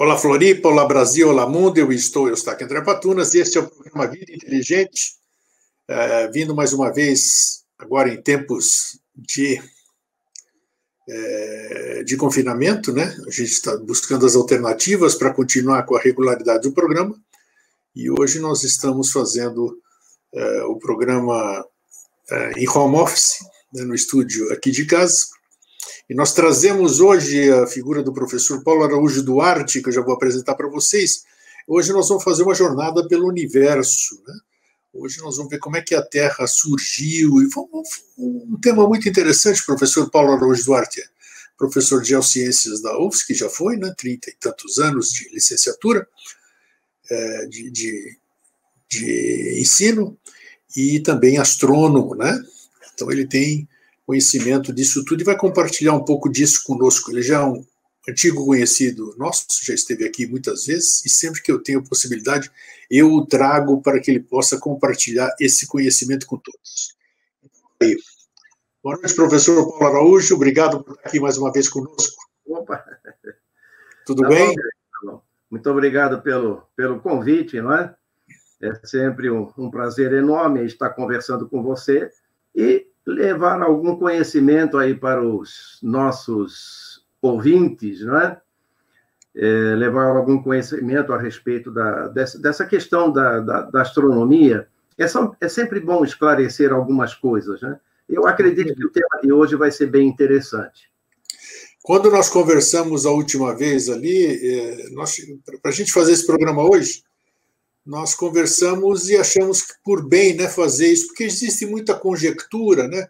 Olá Floripa, olá Brasil, olá mundo, eu estou Eustáquio André Patunas, este é o programa Vida Inteligente, é, vindo mais uma vez, agora em tempos de, é, de confinamento, né? A gente está buscando as alternativas para continuar com a regularidade do programa, e hoje nós estamos fazendo é, o programa em home office, né, no estúdio aqui de casa, e nós trazemos hoje a figura do professor Paulo Araújo Duarte, que eu já vou apresentar para vocês. Hoje nós vamos fazer uma jornada pelo universo. Né? Hoje nós vamos ver como é que a Terra surgiu. E um, tema muito interessante, professor Paulo Araújo Duarte, professor de Geociências da UFS, que já foi, né, 30 e tantos anos de licenciatura, é, de, de, de ensino, e também astrônomo, né? Então ele tem conhecimento disso tudo e vai compartilhar um pouco disso conosco. Ele já é um antigo conhecido nosso, já esteve aqui muitas vezes, e sempre que eu tenho possibilidade, eu o trago para que ele possa compartilhar esse conhecimento com todos. Aí. Boa noite, professor Paulo Araújo, obrigado por estar aqui mais uma vez conosco. Opa! Tudo tá bem? Bom, tá Muito obrigado pelo, pelo convite, não é? É sempre um, um prazer enorme estar conversando com você e levar algum conhecimento aí para os nossos ouvintes, não é? é levar algum conhecimento a respeito da, dessa, dessa questão da, da, da astronomia. É, só, é sempre bom esclarecer algumas coisas, né? Eu acredito que o tema de hoje vai ser bem interessante. Quando nós conversamos a última vez ali, é, para a gente fazer esse programa hoje, nós conversamos e achamos por bem né, fazer isso, porque existe muita conjectura, né?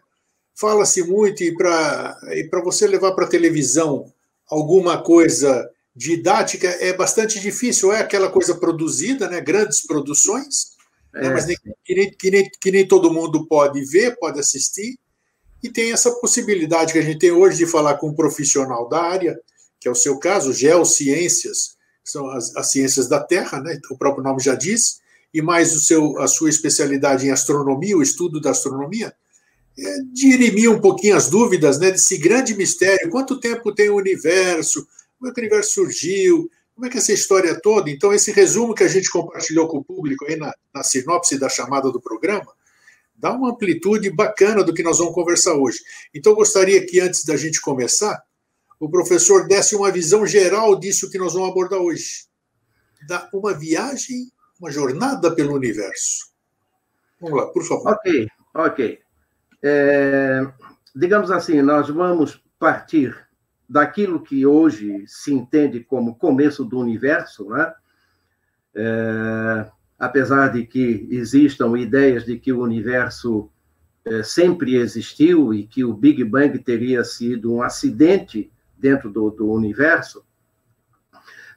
Fala-se muito, e para e você levar para a televisão alguma coisa didática é bastante difícil, é aquela coisa produzida, né, grandes produções, né, é, né, mas nem, que, nem, que, nem, que nem todo mundo pode ver, pode assistir, e tem essa possibilidade que a gente tem hoje de falar com um profissional da área, que é o seu caso, geociências, são as, as ciências da Terra, né? o próprio nome já diz, e mais o seu, a sua especialidade em astronomia, o estudo da astronomia, é, dirimir um pouquinho as dúvidas né, desse grande mistério. Quanto tempo tem o universo? Como é que o universo surgiu? Como é que essa história toda? Então, esse resumo que a gente compartilhou com o público aí na, na sinopse da chamada do programa, dá uma amplitude bacana do que nós vamos conversar hoje. Então, gostaria que, antes da gente começar, o professor desse uma visão geral disso que nós vamos abordar hoje. Da uma viagem, uma jornada pelo universo. Vamos lá, por favor. Ok, ok. É, digamos assim, nós vamos partir daquilo que hoje se entende como começo do universo, né? É, apesar de que existam ideias de que o universo é, sempre existiu e que o Big Bang teria sido um acidente dentro do, do universo,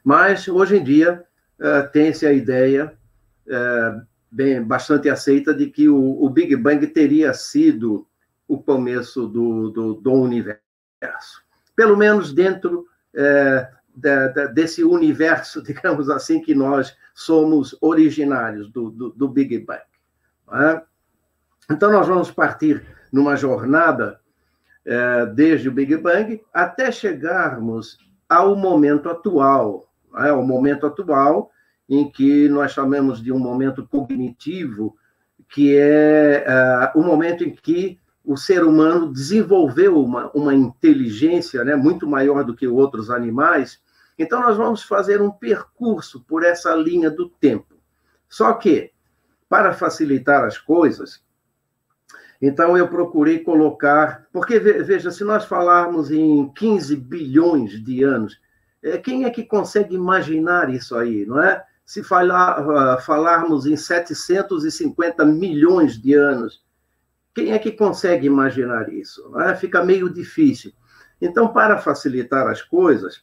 mas hoje em dia uh, tem-se a ideia uh, bem bastante aceita de que o, o, Big Bang teria sido o começo do, do, do universo, pelo menos dentro uh, da, da, desse universo, digamos assim, que nós somos originários do, do Big Bang. É? Então, nós vamos partir numa jornada é, desde o Big Bang até chegarmos ao momento atual, né? ao momento atual em que nós chamamos de um momento cognitivo, que é uh, o momento em que o ser humano desenvolveu uma, uma inteligência né, muito maior do que outros animais. Então, nós vamos fazer um percurso por essa linha do tempo. Só que, para facilitar as coisas, então, eu procurei colocar. Porque, veja, se nós falarmos em 15 bilhões de anos, é, quem é que consegue imaginar isso aí, não é? Se falar, ah, falarmos em 750 milhões de anos, quem é que consegue imaginar isso? É? Fica meio difícil. Então, para facilitar as coisas,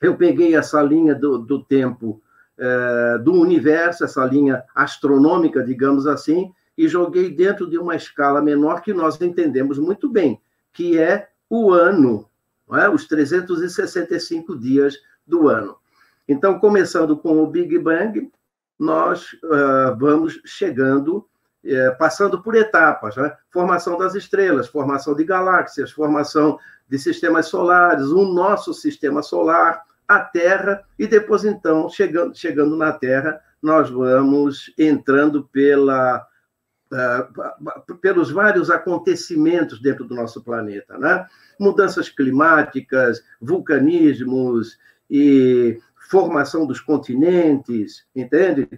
eu peguei essa linha do, do tempo é, do universo, essa linha astronômica, digamos assim, e joguei dentro de uma escala menor que nós entendemos muito bem, que é o ano, é? os 365 dias do ano. Então, começando com o Big Bang, nós uh, vamos chegando, uh, passando por etapas, né? formação das estrelas, formação de galáxias, formação de sistemas solares, o nosso sistema solar, a Terra, e depois, então, chegando, chegando na Terra, nós vamos entrando pela, pelos vários acontecimentos dentro do nosso planeta, né? Mudanças climáticas, vulcanismos e formação dos continentes, entende?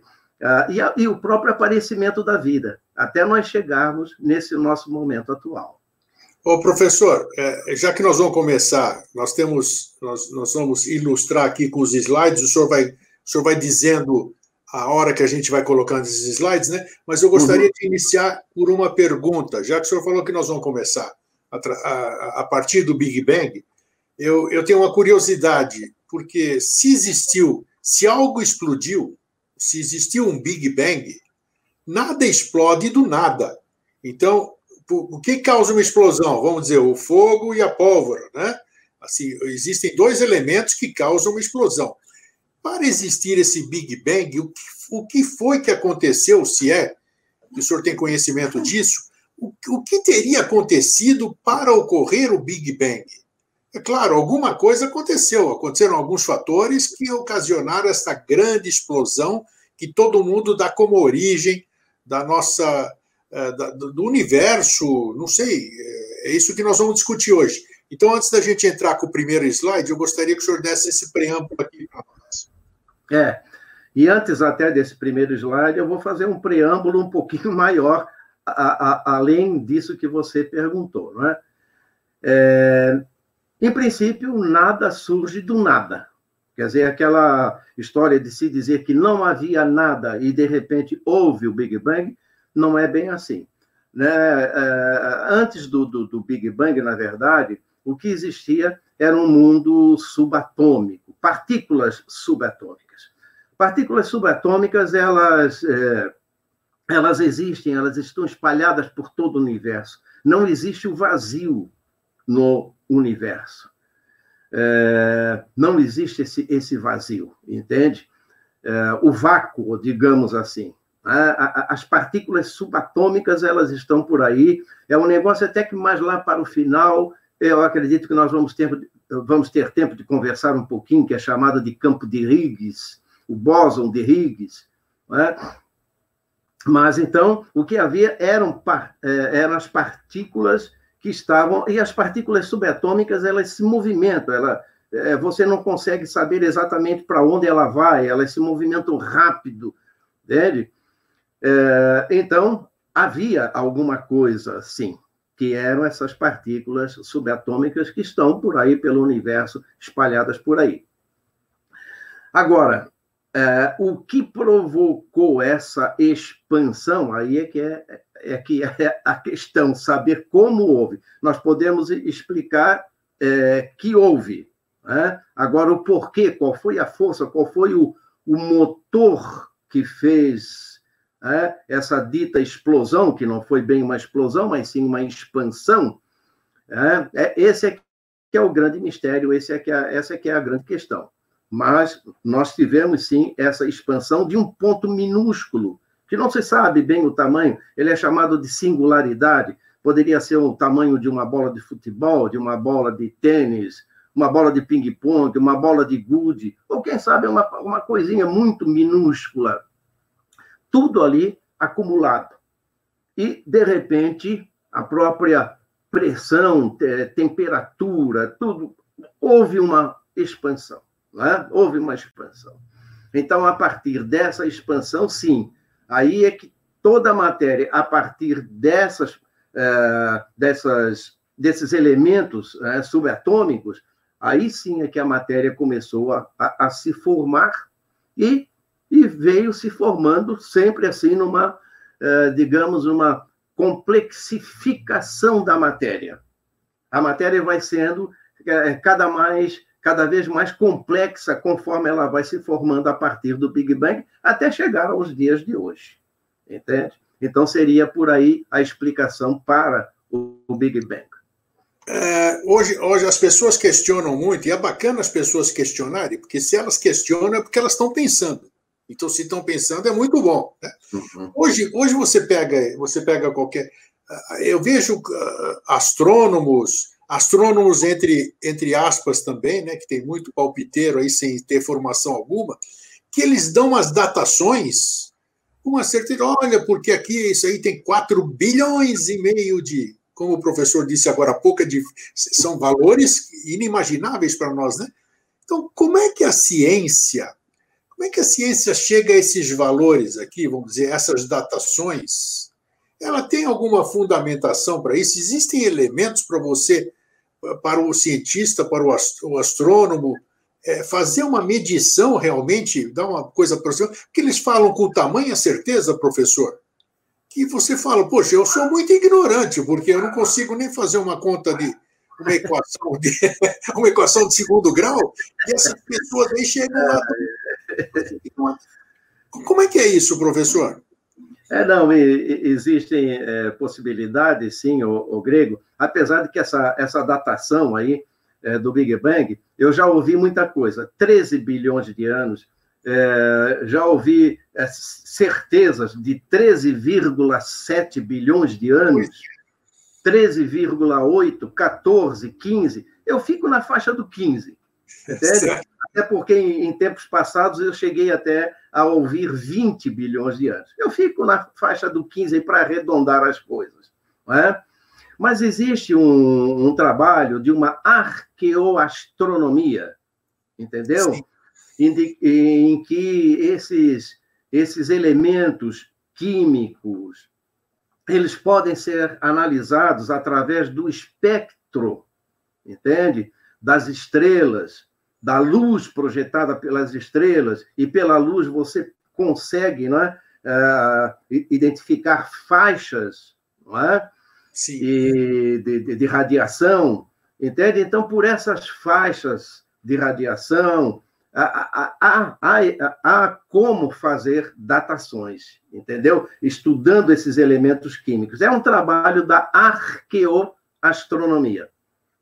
Uh, e, e o próprio aparecimento da vida, até nós chegarmos nesse nosso momento atual. Ô, professor, é, já que nós vamos começar, nós temos, nós, nós vamos ilustrar aqui com os slides, o senhor vai, o senhor vai dizendo a hora que a gente vai colocando esses slides, né? Mas eu gostaria uhum. de iniciar por uma pergunta, já que o senhor falou que nós vamos começar a, a, a partir do Big Bang, eu, eu tenho uma curiosidade, porque se existiu, se algo explodiu, se existiu um Big Bang, nada explode do nada. Então, o que causa uma explosão? Vamos dizer, o fogo e a pólvora, né? Assim, existem dois elementos que causam uma explosão. Para existir esse Big Bang, o que, o que foi que aconteceu, se é, que o senhor tem conhecimento disso, o, o que teria acontecido para ocorrer o Big Bang? É claro, alguma coisa aconteceu, aconteceram alguns fatores que ocasionaram essa grande explosão que todo mundo dá como origem da nossa é, do universo, não sei, é, é isso que nós vamos discutir hoje. Então, antes da gente entrar com o primeiro slide, eu gostaria que o senhor desse esse preâmbulo aqui para nós. É, e antes até desse primeiro slide, eu vou fazer um preâmbulo um pouquinho maior, a, a, além disso que você perguntou, não é? é? Em princípio, nada surge do nada. Quer dizer, aquela história de se dizer que não havia nada e, de repente, houve o Big Bang, não é bem assim. Né? É, antes do, do, do Big Bang, na verdade, o que existia era um mundo subatômico, partículas subatômicas. Partículas subatômicas, elas, é, elas existem, elas estão espalhadas por todo o universo. Não existe o vazio no universo. É, não existe esse, esse vazio, entende? É, o vácuo, digamos assim. As partículas subatômicas elas estão por aí. É um negócio até que mais lá para o final, eu acredito que nós vamos ter, vamos ter tempo de conversar um pouquinho, que é chamado de campo de Higgs, o bóson de Higgs. É? Mas então, o que havia eram, é, eram as partículas que estavam. E as partículas subatômicas elas se movimentam, ela, é, você não consegue saber exatamente para onde ela vai, elas se movimentam rápido, entende? É, então, havia alguma coisa, sim, que eram essas partículas subatômicas que estão por aí pelo universo, espalhadas por aí. Agora, é, o que provocou essa expansão, aí é que é, é que é a questão, saber como houve. Nós podemos explicar é, que houve. Né? Agora, o porquê, qual foi a força, qual foi o, o motor que fez é, essa dita explosão, que não foi bem uma explosão, mas sim uma expansão, é, é, esse é que é o grande mistério, esse é que é, essa é que é a grande questão. Mas nós tivemos, sim, essa expansão de um ponto minúsculo, que não se sabe bem o tamanho, ele é chamado de singularidade, poderia ser o tamanho de uma bola de futebol, de uma bola de tênis, uma bola de ping-pong, uma bola de gude, ou quem sabe uma, uma coisinha muito minúscula, tudo ali acumulado. E, de repente, a própria pressão, temperatura, tudo, houve uma expansão. Né? Houve uma expansão. Então, a partir dessa expansão, sim, aí é que toda a matéria, a partir dessas, uh, dessas, desses elementos uh, subatômicos, aí sim é que a matéria começou a, a, a se formar e e veio se formando sempre assim numa, eh, digamos, uma complexificação da matéria. A matéria vai sendo eh, cada mais cada vez mais complexa conforme ela vai se formando a partir do Big Bang até chegar aos dias de hoje. Entende? Então seria por aí a explicação para o Big Bang. É, hoje, hoje as pessoas questionam muito, e é bacana as pessoas questionarem, porque se elas questionam é porque elas estão pensando. Então, se estão pensando, é muito bom. Né? Uhum. Hoje, hoje você pega, você pega qualquer. Eu vejo uh, astrônomos, astrônomos entre, entre aspas também, né, que tem muito palpiteiro aí sem ter formação alguma, que eles dão umas datações, uma certeza, olha, porque aqui isso aí tem 4 bilhões e meio de, como o professor disse agora há pouco, é de, são valores inimagináveis para nós, né? Então, como é que a ciência, como é que a ciência chega a esses valores aqui, vamos dizer, essas datações? Ela tem alguma fundamentação para isso? Existem elementos para você, para o cientista, para o astrônomo, é, fazer uma medição realmente, dar uma coisa você, porque eles falam com tamanha certeza, professor, que você fala, poxa, eu sou muito ignorante, porque eu não consigo nem fazer uma conta de uma equação de, uma equação de segundo grau, e essas pessoas aí chegam lá. Como é que é isso, professor? É, não, existem é, possibilidades, sim, o, o, grego, apesar de que essa, essa datação aí é, do Big Bang, eu já ouvi muita coisa, 13 bilhões de anos, é, já ouvi é, certezas de 13,7 bilhões de anos, 13,8, 14, 15, eu fico na faixa do 15, entende? Até porque em, em tempos passados eu cheguei até a ouvir 20 bilhões de anos. Eu fico na faixa do 15 para arredondar as coisas. Não é? Mas existe um, um trabalho de uma arqueoastronomia, entendeu? Em, em, que esses, esses elementos químicos eles podem ser analisados através do espectro, entende? Das estrelas, da luz projetada pelas estrelas, e pela luz você consegue não é, uh, identificar faixas não é? Sim. E de, de, de, radiação, entende? Então, por essas faixas de radiação, há, há, há, há, como fazer datações, entendeu? Estudando esses elementos químicos. É um trabalho da arqueoastronomia.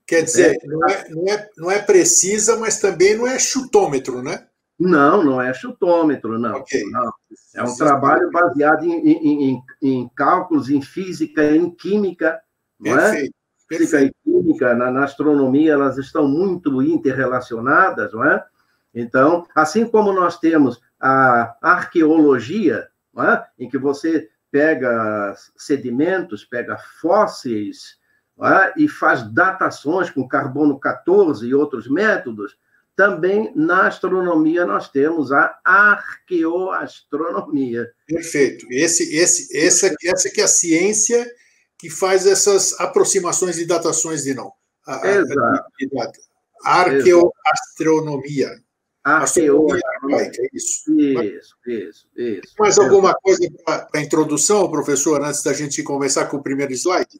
Quer dizer, é. não é, não, é, não é precisa, mas também não é chutômetro, né? Não, não é chutômetro, não. Okay. não. É um trabalho baseado em, em, em, cálculos, em física, em química. Não é? Física e química, na, na, astronomia, elas estão muito interrelacionadas, não é? Então, assim como nós temos a arqueologia, é? em que você pega sedimentos, pega fósseis, é? e faz datações com carbono 14 e outros métodos, também na astronomia nós temos a arqueoastronomia. Perfeito. Esse, esse, essa, essa que é a ciência que faz essas aproximações e datações de não. A, Exato. A, arqueoastronomia. Arqueoastronomia. É isso. Isso, isso, isso. Mais alguma coisa para a introdução, professor, antes da gente conversar com o primeiro slide?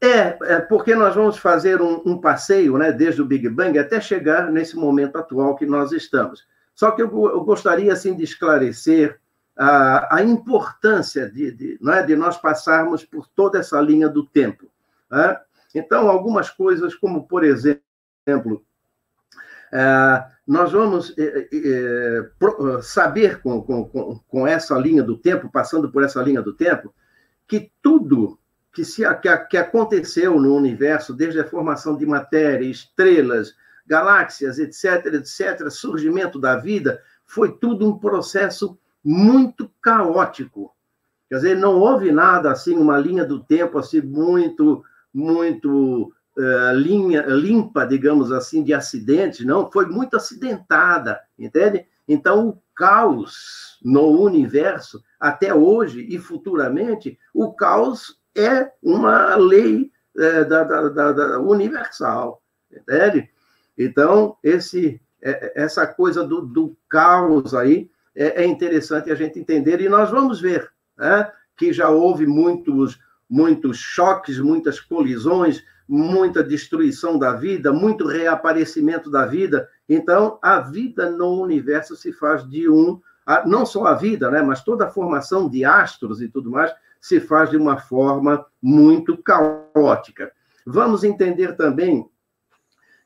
É, é, porque nós vamos fazer um, um, passeio, né, desde o Big Bang até chegar nesse momento atual que nós estamos. Só que eu, eu gostaria assim de esclarecer a, a importância de, de, não é, de nós passarmos por toda essa linha do tempo. Né? Então, algumas coisas, como por exemplo, é, nós vamos é, é, pro, saber com, com, com essa linha do tempo, passando por essa linha do tempo, que tudo que, se, que, que aconteceu no universo, desde a formação de matéria, estrelas, galáxias, etc., etc., surgimento da vida, foi tudo um processo muito caótico. Quer dizer, não houve nada assim, uma linha do tempo assim muito, muito uh, linha, limpa, digamos assim, de acidentes, não, foi muito acidentada, entende? Então, o caos no universo, até hoje e futuramente, o caos é uma lei é, da, da, da, universal, entende? Então, esse, é, essa coisa do, do caos aí é, é, interessante a gente entender, e nós vamos ver né, que já houve muitos, muitos choques, muitas colisões, muita destruição da vida, muito reaparecimento da vida. Então, a vida no universo se faz de um, não só a vida, né, mas toda a formação de astros e tudo mais, se faz de uma forma muito caótica. Vamos entender também,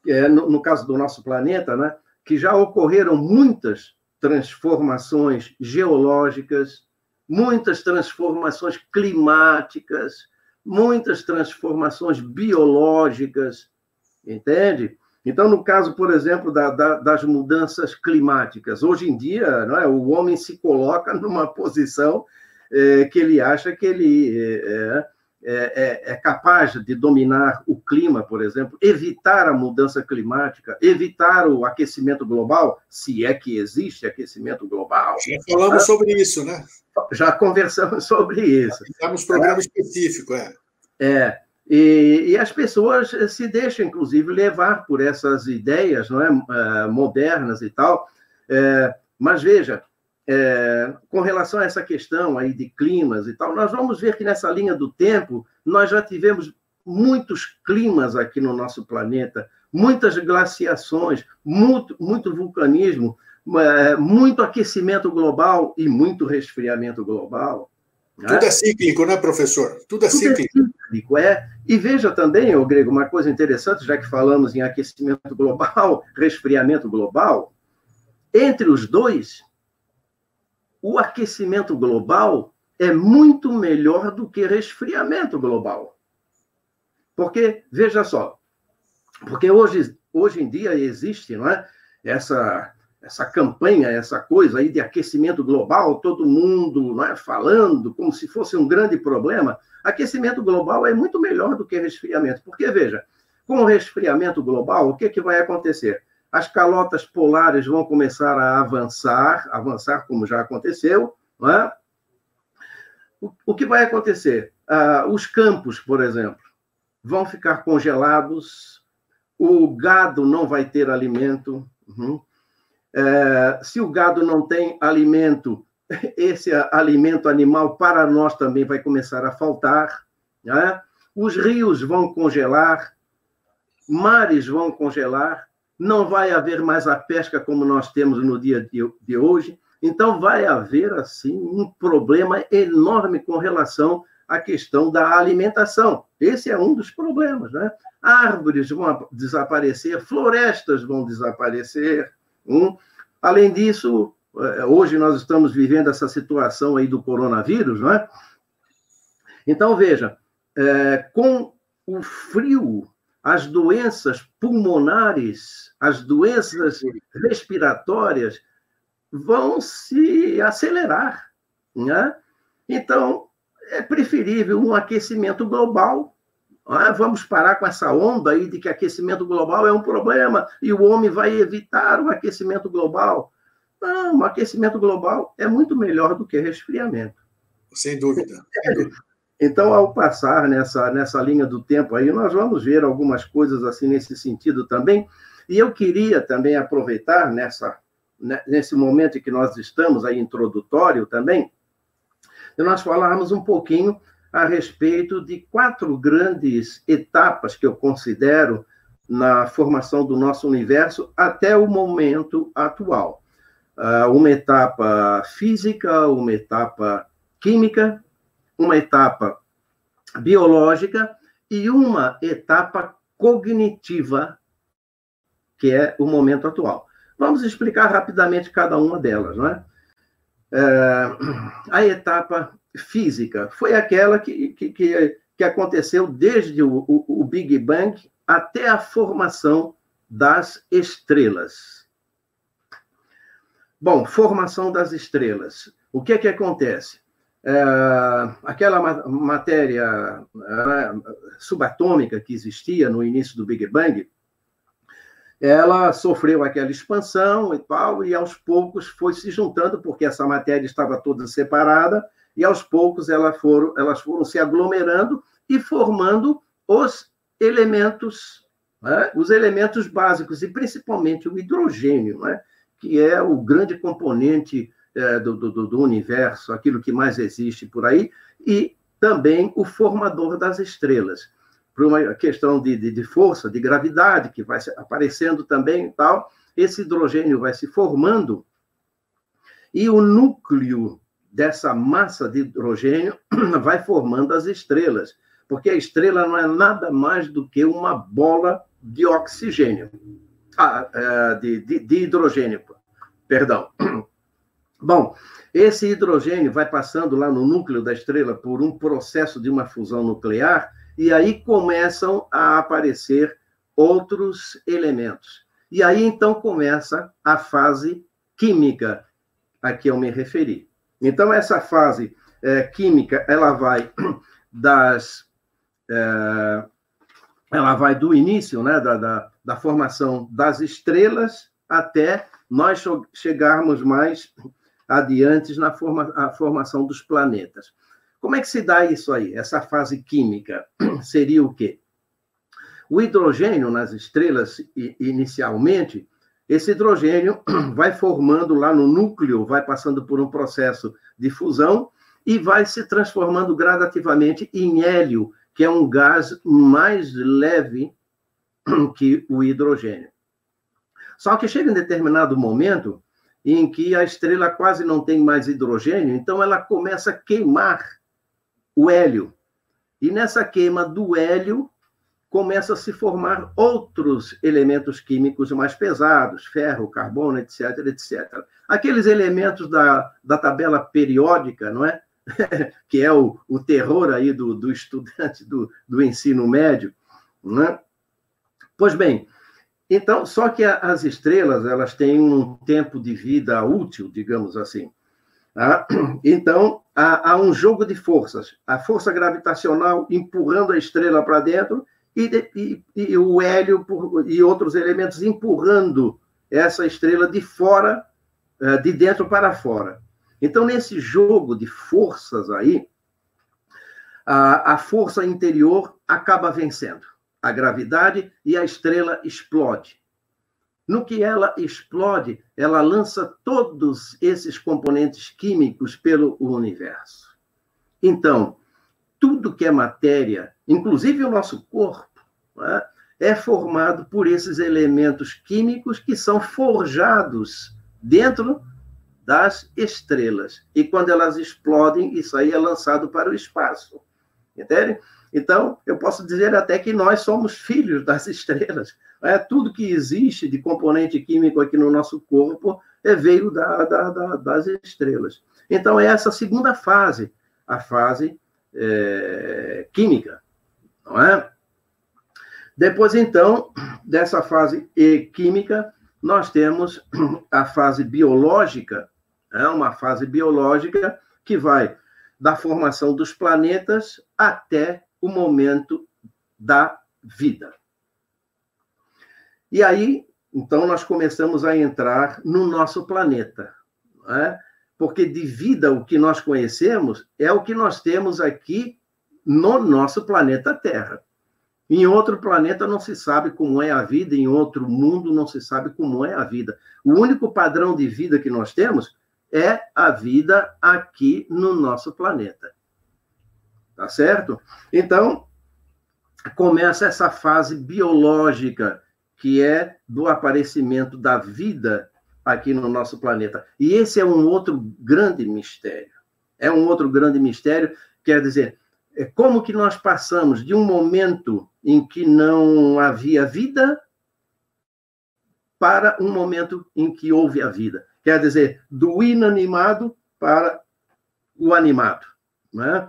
é, no, no caso do nosso planeta, né, que já ocorreram muitas transformações geológicas, muitas transformações climáticas, muitas transformações biológicas, entende? Então, no caso, por exemplo, da, da, das mudanças climáticas, hoje em dia, não é, o homem se coloca numa posição é, que ele acha que ele é, é, é, é, capaz de dominar o clima, por exemplo, evitar a mudança climática, evitar o aquecimento global, se é que existe aquecimento global. Já falamos sobre isso, né? Já conversamos sobre isso. Temos programa específico, é. É. E, e, as pessoas se deixam, inclusive, levar por essas ideias não é, é modernas e tal. É, mas veja, é, com relação a essa questão aí de climas e tal, nós vamos ver que nessa linha do tempo nós já tivemos muitos climas aqui no nosso planeta, muitas glaciações, muito, muito vulcanismo, é, muito aquecimento global e muito resfriamento global. Tudo é cíclico, né, professor? Tudo é Tudo cíclico. É cíclico, é. E veja também, ô Grego, uma coisa interessante, já que falamos em aquecimento global, resfriamento global, entre os dois, o aquecimento global é muito melhor do que resfriamento global. Porque, veja só, porque hoje, hoje em dia existe não é, essa essa campanha, essa coisa aí de aquecimento global, todo mundo não é, falando como se fosse um grande problema. Aquecimento global é muito melhor do que resfriamento, porque, veja, com o resfriamento global, o que, que vai acontecer? As calotas polares vão começar a avançar, avançar como já aconteceu, é? o, o que vai acontecer? Ah, os campos, por exemplo, vão ficar congelados, o gado não vai ter alimento. Uhum. É, se o gado não tem alimento, esse alimento animal para nós também vai começar a faltar. Né? Os rios vão congelar, mares vão congelar, não vai haver mais a pesca como nós temos no dia de hoje. Então, vai haver, assim, um problema enorme com relação à questão da alimentação. Esse é um dos problemas, né? Árvores vão desaparecer, florestas vão desaparecer, um. Além disso, eh, hoje nós estamos vivendo essa situação aí do coronavírus, não é? Então, veja, é, com o frio, as doenças pulmonares, as doenças respiratórias vão se acelerar, né? Então, é preferível um aquecimento global ah, vamos parar com essa onda aí de que aquecimento global é um problema e o homem vai evitar o aquecimento global. Não, o aquecimento global é muito melhor do que resfriamento. Sem dúvida. Então, ao passar nessa, nessa linha do tempo aí, nós vamos ver algumas coisas assim nesse sentido também. E eu queria também aproveitar nessa, né, nesse momento em que nós estamos aí introdutório também, de nós falarmos um pouquinho a respeito de quatro grandes etapas que eu considero na formação do nosso universo até o momento atual. Ah, uma etapa física, uma etapa química, uma etapa biológica e uma etapa cognitiva, que é o momento atual. Vamos explicar rapidamente cada uma delas, não é? é a etapa física foi aquela que, que, que aconteceu desde o, o, o Big Bang até a formação das estrelas. Bom, formação das estrelas. O que é que acontece? É, aquela matéria né, subatômica que existia no início do Big Bang, ela sofreu aquela expansão e tal, e aos poucos foi se juntando, porque essa matéria estava toda separada, e aos poucos elas foram, elas foram se aglomerando e formando os elementos, né? os elementos básicos, e principalmente o hidrogênio, né? que é o grande componente é, do, do, do universo, aquilo que mais existe por aí, e também o formador das estrelas por uma questão de, de, de, força, de gravidade, que vai aparecendo também tal, esse hidrogênio vai se formando e o núcleo dessa massa de hidrogênio vai formando as estrelas, porque a estrela não é nada mais do que uma bola de oxigênio, ah, é, de, de hidrogênio, perdão. Bom, esse hidrogênio vai passando lá no núcleo da estrela por um processo de uma fusão nuclear, e aí começam a aparecer outros elementos. E aí então começa a fase química a que eu me referi. Então essa fase é, química ela vai das é, ela vai do início, né, da, da, da formação das estrelas até nós chegarmos mais adiante na forma, a formação dos planetas. Como é que se dá isso aí? Essa fase química seria o quê? O hidrogênio nas estrelas, inicialmente, esse hidrogênio vai formando lá no núcleo, vai passando por um processo de fusão e vai se transformando gradativamente em hélio, que é um gás mais leve que o hidrogênio. Só que chega em determinado momento em que a estrela quase não tem mais hidrogênio, então ela começa a queimar o hélio. E nessa queima do hélio, começa a se formar outros elementos químicos mais pesados, ferro, carbono, etc, etc. Aqueles elementos da, da tabela periódica, não é? que é o, o terror aí do, do estudante do, do ensino médio, não é? Pois bem, então, só que as estrelas, elas têm um tempo de vida útil, digamos assim. Tá? Então, há, há, um jogo de forças. A força gravitacional empurrando a estrela para dentro e, e, e, o hélio e outros elementos empurrando essa estrela de fora, eh, de dentro para fora. Então, nesse jogo de forças aí, a, a força interior acaba vencendo a gravidade e a estrela explode. No que ela explode, ela lança todos esses componentes químicos pelo universo. Então, tudo que é matéria, inclusive o nosso corpo, é? é formado por esses elementos químicos que são forjados dentro das estrelas. E quando elas explodem, isso aí é lançado para o espaço. Entende? Então, eu posso dizer até que nós somos filhos das estrelas. É, tudo que existe de componente químico aqui no nosso corpo é, veio da, da, da, das estrelas. Então, é essa segunda fase, a fase é, química, não é? Depois, então, dessa fase química, nós temos a fase biológica, é uma fase biológica que vai da formação dos planetas até o momento da vida. E aí, então, nós começamos a entrar no nosso planeta. É? Porque de vida, o que nós conhecemos é o que nós temos aqui no nosso planeta Terra. Em outro planeta não se sabe como é a vida, em outro mundo não se sabe como é a vida. O único padrão de vida que nós temos é a vida aqui no nosso planeta. Tá certo? Então, começa essa fase biológica, que é do aparecimento da vida aqui no nosso planeta. E esse é um outro grande mistério. É um outro grande mistério, quer dizer, é como que nós passamos de um momento em que não havia vida para um momento em que houve a vida. Quer dizer, do inanimado para o animado. Né?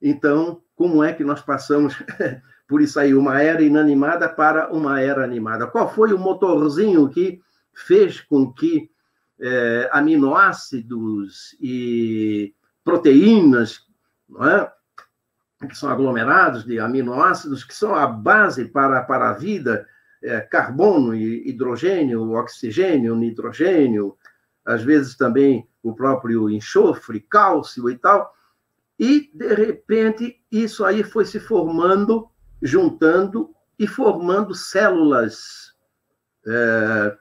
Então, como é que nós passamos por isso aí, uma era inanimada para uma era animada? Qual foi o motorzinho que fez com que é, aminoácidos e proteínas, é? que são aglomerados de aminoácidos, que são a base para, para a vida, é, carbono, hidrogênio, oxigênio, nitrogênio, às vezes também o próprio enxofre, cálcio e tal. E, de repente, isso aí foi se formando, juntando e formando células, é,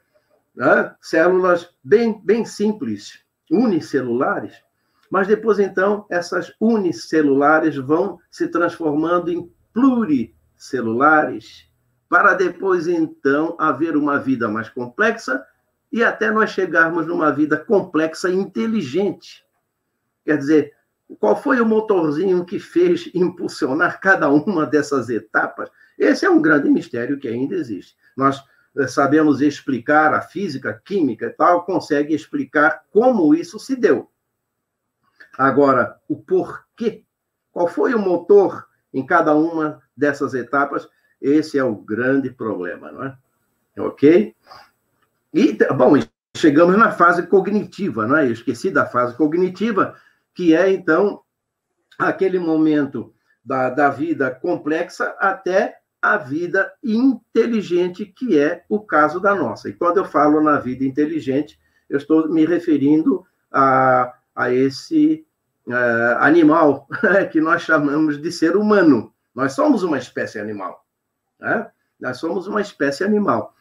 né? células bem, bem simples, unicelulares, mas depois, então, essas unicelulares vão se transformando em pluricelulares, para depois, então, haver uma vida mais complexa e até nós chegarmos numa vida complexa e inteligente. Quer dizer, qual foi o motorzinho que fez impulsionar cada uma dessas etapas? Esse é um grande mistério que ainda existe. Nós eh, sabemos explicar a física, a química e tal, consegue explicar como isso se deu. Agora, o porquê, qual foi o motor em cada uma dessas etapas, Esse é o grande problema, não é? Ok? E, bom, chegamos na fase cognitiva, não é? Eu esqueci da fase cognitiva, que é, então, aquele momento da, da vida complexa até a vida inteligente, que é o caso da nossa. E quando eu falo na vida inteligente, eu estou me referindo a, a esse uh, animal que nós chamamos de ser humano. Nós somos uma espécie animal. Né? Nós somos uma espécie animal.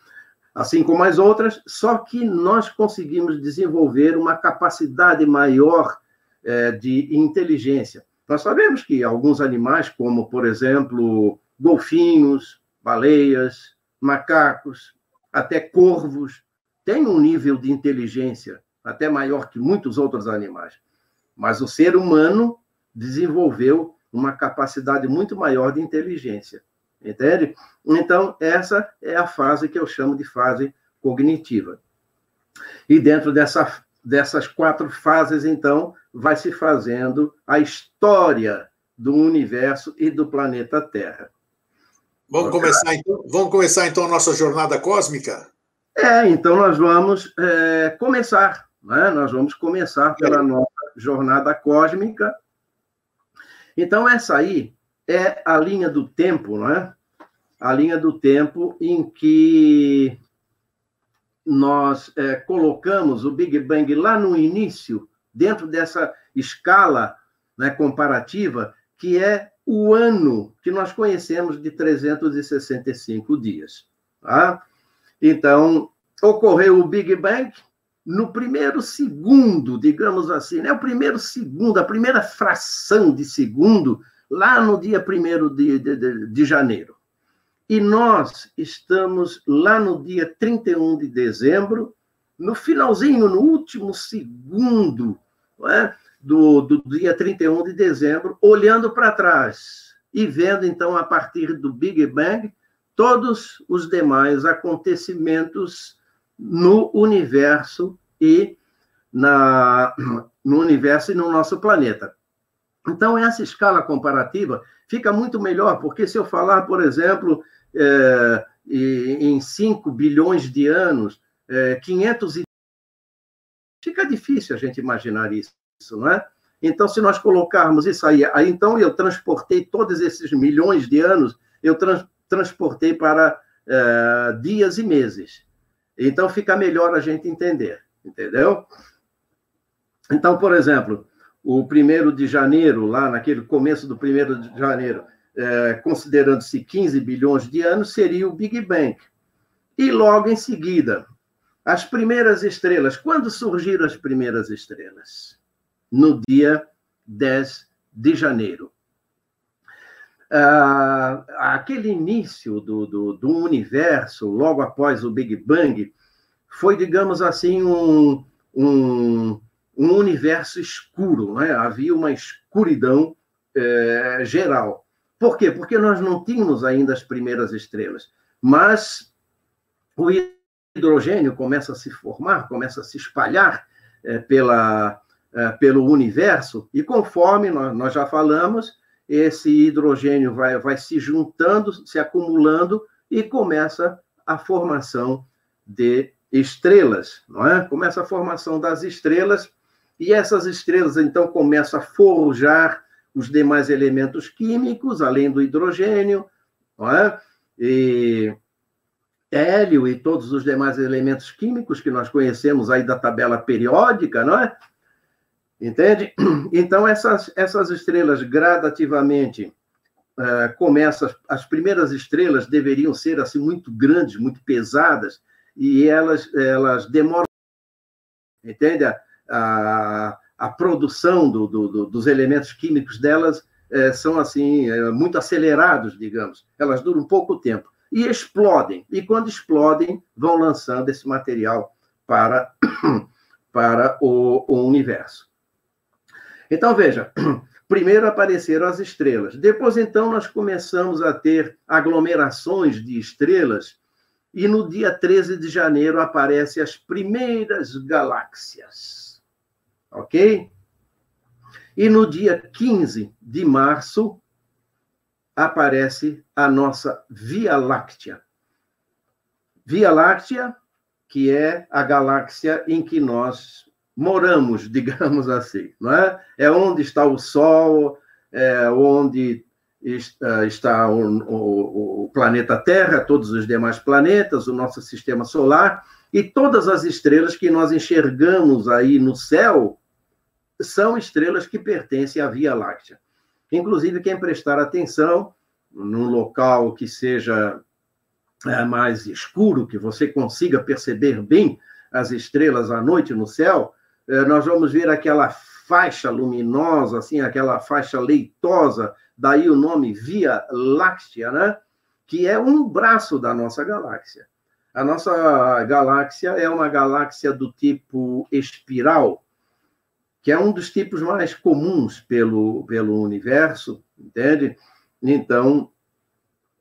Assim como as outras, só que nós conseguimos desenvolver uma capacidade maior uh, de inteligência. Nós sabemos que alguns animais, como, por exemplo, golfinhos, baleias, macacos, até corvos, têm um nível de inteligência até maior que muitos outros animais. Mas o ser humano desenvolveu uma capacidade muito maior de inteligência. Entende? Então, essa é a fase que eu chamo de fase cognitiva. E dentro dessa, dessas quatro fases, então, vai se fazendo a história do universo e do planeta Terra. Vamos começar, então, vamos começar, então, a nossa jornada cósmica? É, então nós vamos é, começar. Né? Nós vamos começar pela nossa jornada cósmica. Então, essa aí é a linha do tempo, né? A linha do tempo em que nós é, colocamos o Big Bang lá no início, dentro dessa escala né, comparativa, que é o ano que nós conhecemos de 365 dias. Tá? Então, ocorreu o Big Bang, no primeiro segundo, digamos assim, né? o primeiro segundo, a primeira fração de segundo, lá no dia 1 de, de, de janeiro. E nós estamos lá no dia 31 de dezembro, no finalzinho, no último segundo é? do, do dia 31 de dezembro, olhando para trás e vendo, então, a partir do Big Bang, todos os demais acontecimentos no universo e na, no universo e no nosso planeta. Então, essa escala comparativa fica muito melhor, porque se eu falar, por exemplo, é, em 5 bilhões de anos, é, 500 e... Fica difícil a gente imaginar isso, não é? Então, se nós colocarmos isso aí, aí então eu transportei todos esses milhões de anos, eu trans, transportei para é, dias e meses. Então fica melhor a gente entender, entendeu? Então, por exemplo, o primeiro de janeiro, lá naquele começo do primeiro de janeiro, é, considerando-se 15 bilhões de anos, seria o Big Bang. E logo em seguida, as primeiras estrelas. Quando surgiram as primeiras estrelas? No dia 10 de janeiro. Ah, aquele início do, do, do, universo, logo após o Big Bang, foi, digamos assim, um, um, um universo escuro, né? havia uma escuridão é, geral. Por quê? Porque nós não tínhamos ainda as primeiras estrelas, mas o hidrogênio começa a se formar, começa a se espalhar é, pela, é, pelo universo, e conforme nós, nós já falamos, esse hidrogênio vai, vai se juntando, se acumulando e começa a formação de estrelas, não é? Começa a formação das estrelas e essas estrelas então começam a forjar os demais elementos químicos, além do hidrogênio, não é? E hélio e todos os demais elementos químicos que nós conhecemos aí da tabela periódica, não é? Entende? Então, essas, essas estrelas gradativamente uh, começam, as primeiras estrelas deveriam ser assim muito grandes, muito pesadas, e elas, elas demoram, entende? A, a, a produção do, do, dos elementos químicos delas é, são assim é, muito acelerados, digamos. Elas duram pouco tempo e explodem. E quando explodem, vão lançando esse material para, para o, o universo. Então, veja, primeiro apareceram as estrelas. Depois, então, nós começamos a ter aglomerações de estrelas, e no dia 13 de janeiro aparecem as primeiras galáxias. Ok? E no dia 15 de março aparece a nossa Via Láctea. Via Láctea, que é a galáxia em que nós moramos, digamos assim, não é? É onde está o Sol, é onde está o, o, o, planeta Terra, todos os demais planetas, o nosso sistema solar e todas as estrelas que nós enxergamos aí no céu são estrelas que pertencem à Via Láctea. Inclusive, quem prestar atenção num local que seja é, mais escuro, que você consiga perceber bem as estrelas à noite no céu, é, nós vamos ver aquela faixa luminosa, assim, aquela faixa leitosa, daí o nome Via Láctea, né? que é um braço da nossa galáxia. A nossa galáxia é uma galáxia do tipo espiral, que é um dos tipos mais comuns pelo, pelo universo, entende? Então,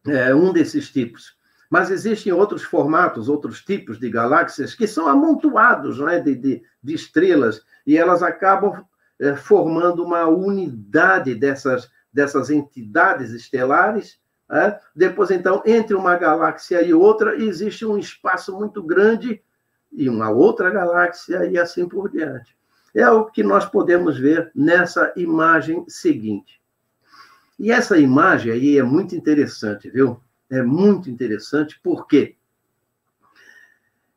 é um desses tipos. Mas existem outros formatos, outros tipos de galáxias que são amontoados né, de, de, de estrelas e elas acabam é, formando uma unidade dessas, dessas entidades estelares. É? Depois, então, entre uma galáxia e outra, existe um espaço muito grande e uma outra galáxia e assim por diante. É o que nós podemos ver nessa imagem seguinte. E essa imagem aí é muito interessante, viu? É muito interessante porque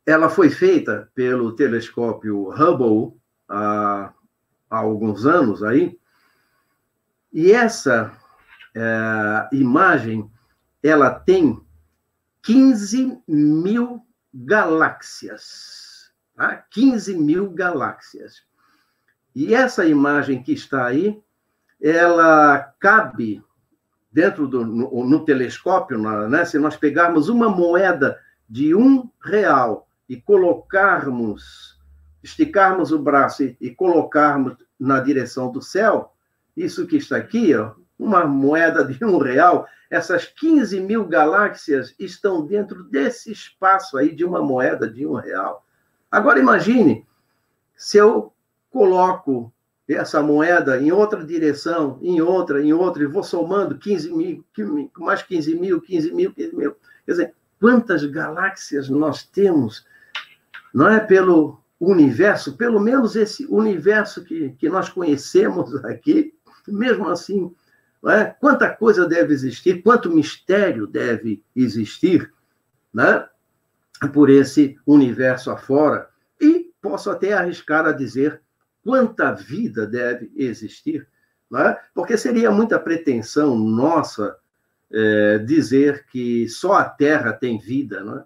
ela foi feita pelo telescópio Hubble há, há alguns anos aí, e essa é, imagem ela tem 15 mil galáxias. Tá? 15 mil galáxias. E essa imagem que está aí, ela cabe dentro do no, no telescópio, né? se nós pegarmos uma moeda de um real e colocarmos, esticarmos o braço e, e colocarmos na direção do céu, isso que está aqui, ó, uma moeda de um real, essas 15 mil galáxias estão dentro desse espaço aí de uma moeda de um real. Agora imagine se eu coloco essa moeda em outra direção, em outra, em outra, e vou somando 15 mil, mais 15 mil, 15 mil, 15 mil. Quer dizer, quantas galáxias nós temos, não é pelo universo, pelo menos esse universo que, que nós conhecemos aqui, mesmo assim, é? quanta coisa deve existir, quanto mistério deve existir né? por esse universo afora. E posso até arriscar a dizer quanta vida deve existir, é? porque seria muita pretensão nossa é, dizer que só a Terra tem vida, não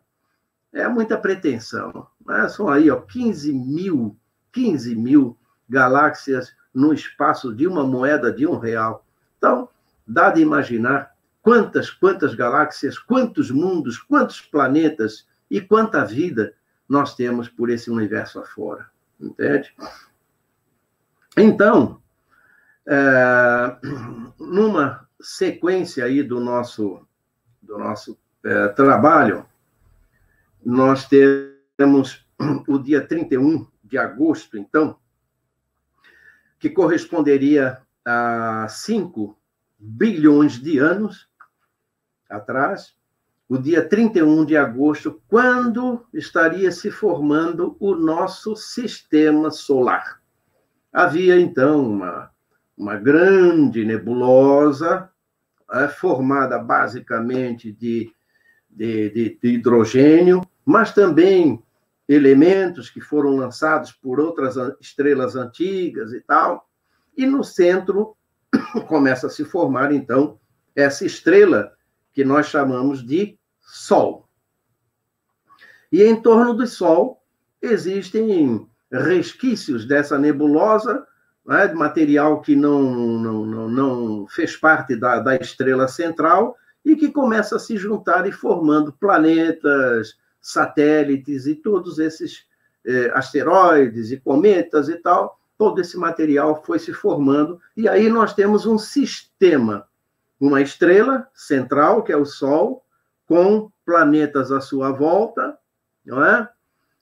é? Muita pretensão. É? São aí ó, 15 mil, 15 mil galáxias no espaço de uma moeda de um real. Então, dá de imaginar quantas, quantas galáxias, quantos mundos, quantos planetas e quanta vida nós temos por esse universo afora. Entende? Então, é, numa sequência aí do nosso, do nosso é, trabalho, nós temos o dia 31 de agosto, então, que corresponderia a 5 bilhões de anos atrás, o dia 31 de agosto, quando estaria se formando o nosso sistema solar. Havia, então, uma, uma grande nebulosa, é, formada basicamente de, de, de, de hidrogênio, mas também elementos que foram lançados por outras estrelas antigas e tal. E no centro começa a se formar, então, essa estrela que nós chamamos de Sol. E em torno do Sol existem resquícios dessa nebulosa, né, de material que não, não, não, não fez parte da, da estrela central e que começa a se juntar e formando planetas, satélites e todos esses eh, asteroides e cometas e tal. Todo esse material foi se formando e aí nós temos um sistema, uma estrela central, que é o Sol, com planetas à sua volta, não é?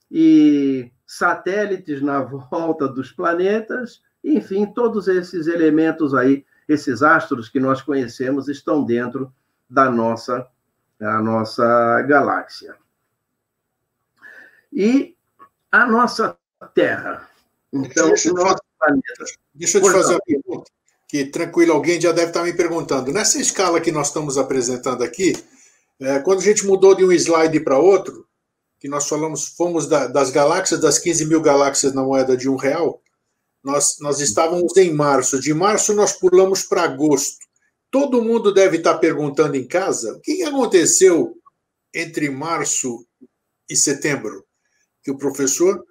E satélites na volta dos planetas, enfim, todos esses elementos aí, esses astros que nós conhecemos estão dentro da nossa, da nossa galáxia. E a nossa Terra. Então, deixa, o nosso planeta. Deixa eu te fazer uma pergunta, que tranquilo, alguém já deve estar me perguntando. Nessa escala que nós estamos apresentando aqui, é, quando a gente mudou de um slide para outro, que nós falamos, fomos da, das galáxias, das 15 mil galáxias na moeda de um real, nós, nós estávamos em março. De março nós pulamos para agosto. Todo mundo deve estar perguntando em casa o que aconteceu entre março e setembro, que o professor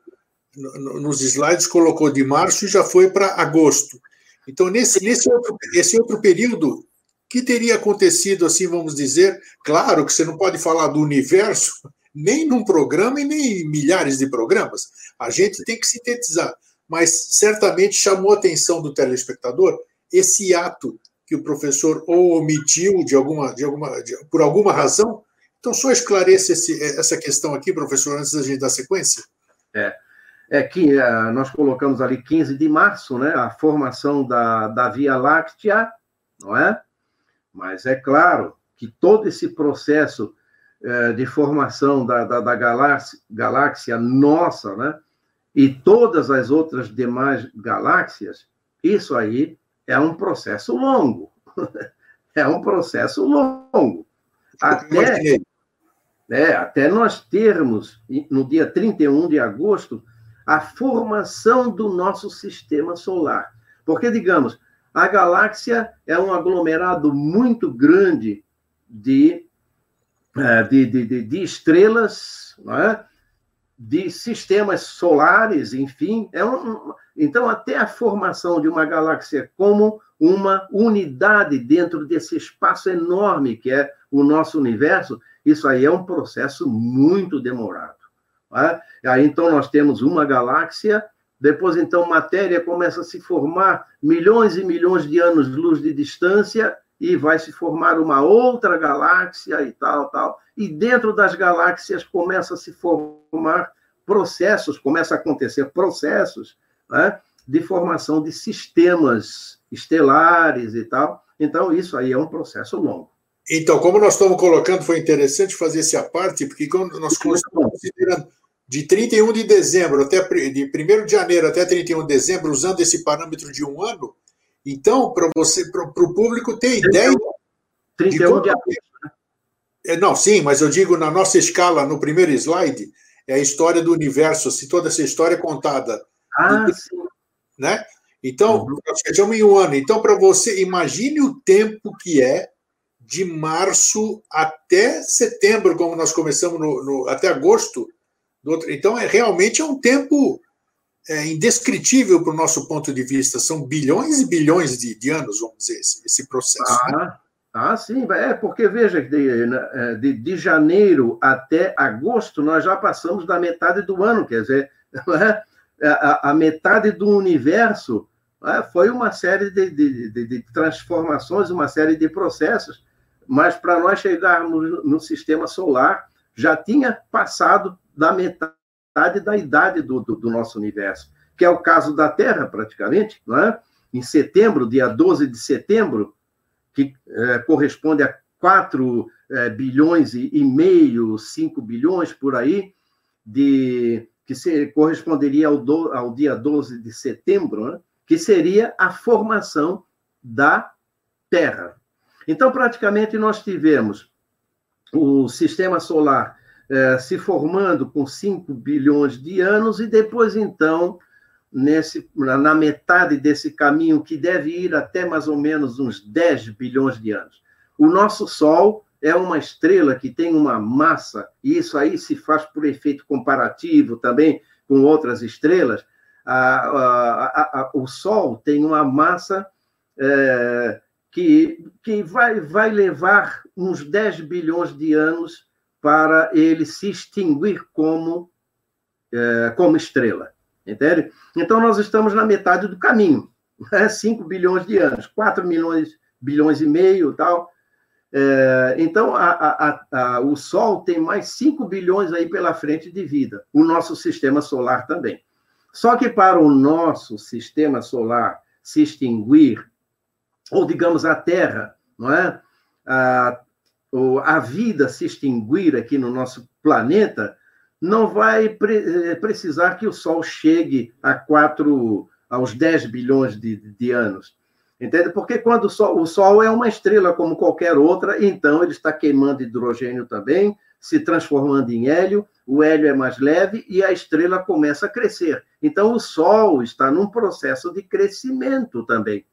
nos slides colocou de março e já foi para agosto. Então, nesse, nesse outro, esse outro período, que teria acontecido, assim, vamos dizer? Claro que você não pode falar do universo, nem num programa e nem em milhares de programas. A gente tem que sintetizar. Mas certamente chamou a atenção do telespectador esse ato que o professor ou omitiu de alguma, de alguma, de, por alguma razão. Então, só esclareça esse, essa questão aqui, professor, antes da gente dar sequência. É, é que uh, nós colocamos ali 15 de março, né, a formação da, da Via Láctea, não é? Mas é claro que todo esse processo uh, de formação da, da, da galáxia, galáxia nossa, né, e todas as outras demais galáxias, isso aí é um processo longo. é um processo longo. Até, é, até nós termos, no dia 31 de agosto, a formação do nosso sistema solar. Porque, digamos, a galáxia é um aglomerado muito grande de, é, de, de, de estrelas, é? de sistemas solares, enfim. É um, então, até a formação de uma galáxia como uma unidade dentro desse espaço enorme que é o nosso universo, isso aí é um processo muito demorado. Né? Aí então nós temos uma galáxia, depois então matéria começa a se formar milhões e milhões de anos-luz de distância e vai se formar uma outra galáxia e tal, tal. E dentro das galáxias começa a se formar processos, começa a acontecer processos né, de formação de sistemas estelares e tal. Então, isso aí é um processo longo. Então, como nós estamos colocando, foi interessante fazer essa parte, porque quando nós estamos considerando de 31 de dezembro até de 1 de janeiro até 31 de dezembro, usando esse parâmetro de um ano, então, para você, para o público ter 31, ideia. 31 de, de agosto, né? É, não, sim, mas eu digo na nossa escala, no primeiro slide, é a história do universo, se toda essa história é contada. Ah, do, sim. Né? Então, uhum. nós fechamos em um ano. Então, para você, imagine o tempo que é de março até setembro, como nós começamos no, no até agosto, outro, então, é realmente é um tempo é, indescritível para o nosso ponto de vista. São bilhões e bilhões de, de anos, vamos dizer, esse, esse processo. Ah, né? ah, sim. É, porque, veja, de, é, de, de janeiro até agosto, nós já passamos da metade do ano. Quer dizer, é? a, a metade do universo é, foi uma série de, de, de, de, transformações, uma série de processos, mas para nós chegarmos no sistema solar, já tinha passado da metade da idade do, do, do nosso universo, que é o caso da Terra, praticamente, não é? em setembro, dia 12 de setembro, que é, corresponde a 4 é, bilhões e, e, meio, 5 bilhões por aí, de, que se, corresponderia ao, do, ao dia 12 de setembro, né? que seria a formação da Terra. Então, praticamente, nós tivemos o sistema solar é, se formando com 5 bilhões de anos, e depois, então, nesse, na metade desse caminho, que deve ir até mais ou menos uns 10 bilhões de anos. O nosso Sol é uma estrela que tem uma massa, e isso aí se faz por efeito comparativo também com outras estrelas. A, a, a, o Sol tem uma massa é, que, que vai, vai levar uns 10 bilhões de anos para ele se extinguir como, é, como estrela. Entende? Então, nós estamos na metade do caminho. Né? 5 bilhões de anos, 4 milhões, bilhões e meio tal. É, então, a, a, a, o Sol tem mais 5 bilhões aí pela frente de vida. O nosso sistema solar também. Só que para o nosso sistema solar se extinguir ou digamos a Terra, não é? A, a vida se extinguir aqui no nosso planeta, não vai pre eh, precisar que o Sol chegue a 4, aos 10 bilhões de, de anos. Entende? Porque quando o Sol, o Sol é uma estrela como qualquer outra, então ele está queimando hidrogênio também, se transformando em hélio, o hélio é mais leve e a estrela começa a crescer. Então o Sol está num processo de crescimento também.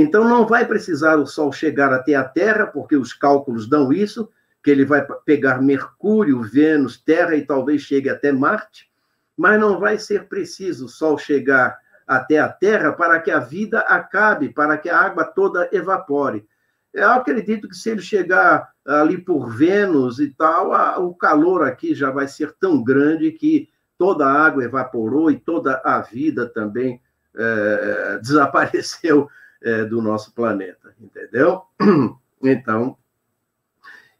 Então não vai precisar o Sol chegar até a Terra, porque os cálculos dão isso, que ele vai pegar Mercúrio, Vênus, Terra e talvez chegue até Marte, mas não vai ser preciso o Sol chegar até a Terra para que a vida acabe, para que a água toda evapore. Eu acredito que se ele chegar ali por Vênus e tal, a, o calor aqui já vai ser tão grande que toda a água evaporou e toda a vida também é, desapareceu é, do nosso planeta, entendeu? Então,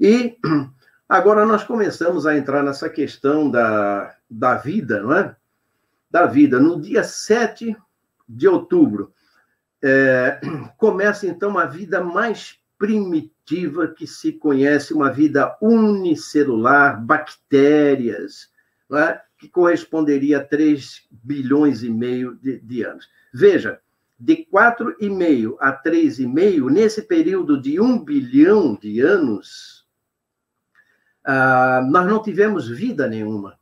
e agora nós começamos a entrar nessa questão da, da vida, não é? Da vida. No dia 7 de outubro, é, começa então a vida mais primitiva que se conhece, uma vida unicelular, bactérias, é? que corresponderia a 3 bilhões e meio de, de anos. Veja, de 4,5 a 3,5, nesse período de 1 bilhão de anos, ah, nós não tivemos vida nenhuma.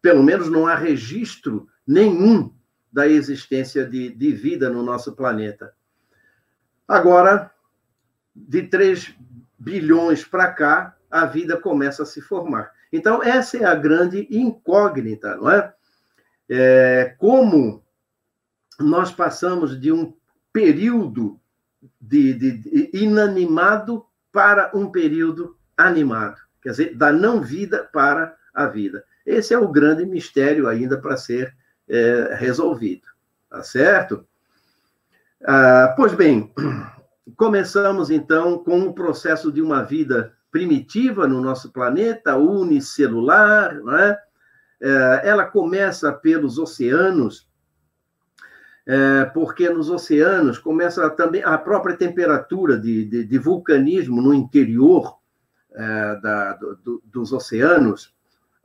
Pelo menos não há registro nenhum da existência de, de vida no nosso planeta. Agora, de 3 bilhões para cá, a vida começa a se formar. Então, essa é a grande incógnita, não é? é como nós passamos de um período de, de, de, inanimado para um período animado, quer dizer, da não vida para a vida. Esse é o grande mistério ainda para ser é, resolvido, tá certo? Ah, pois bem, começamos então com o processo de uma vida primitiva no nosso planeta, unicelular, não é? é ela começa pelos oceanos, é, porque nos oceanos começa também a própria temperatura de, de, de vulcanismo no interior é, da, do, dos oceanos,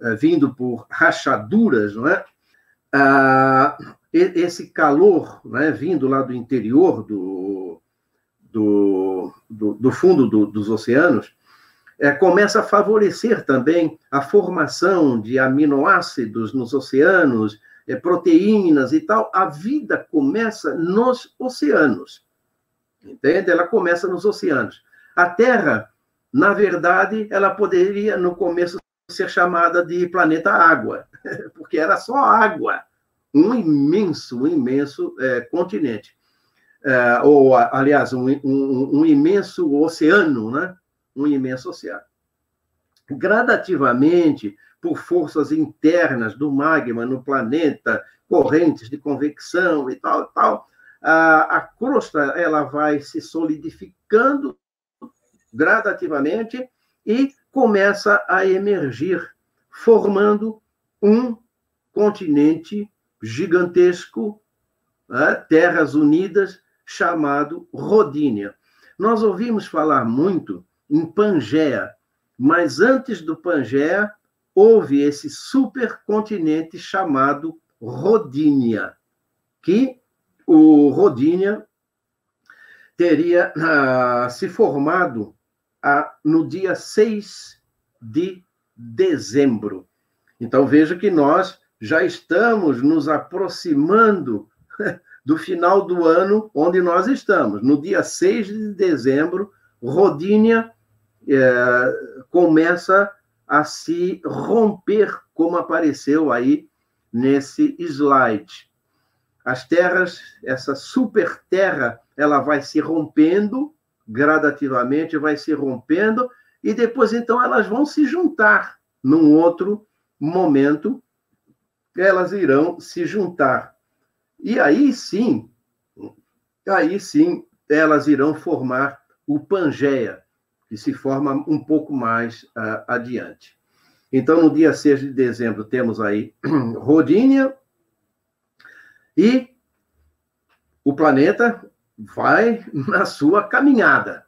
é, vindo por rachaduras, não é? Ah, esse calor né, vindo lá do interior do, do, do, do fundo do, dos oceanos é, começa a favorecer também a formação de aminoácidos nos oceanos, é, proteínas e tal, a vida começa nos oceanos. Entende? Ela começa nos oceanos. A Terra, na verdade, ela poderia, no começo, ser chamada de planeta água, porque era só água. Um imenso, um imenso é, continente. É, ou, aliás, um, um, um imenso oceano, né? Um imenso oceano. Gradativamente, por forças internas do magma no planeta, correntes de convecção e tal, tal, a, a crosta ela vai se solidificando gradativamente e começa a emergir, formando um continente gigantesco, né, terras unidas, chamado Rodínia. Nós ouvimos falar muito em Pangeia, mas antes do Pangeia houve esse supercontinente chamado Rodínia, que o Rodínia teria ah, se formado ah, no dia 6 de dezembro. Então veja que nós já estamos nos aproximando do final do ano onde nós estamos. No dia 6 de dezembro, Rodínia é, começa a se romper, como apareceu aí nesse slide. As terras, essa super terra, ela vai se rompendo gradativamente, vai se rompendo, e depois então elas vão se juntar num outro momento, elas irão se juntar. E aí sim, aí sim, elas irão formar o Pangeia, que se forma um pouco mais uh, adiante. Então, no dia 6 de dezembro, temos aí Rodínia e o planeta vai na sua caminhada.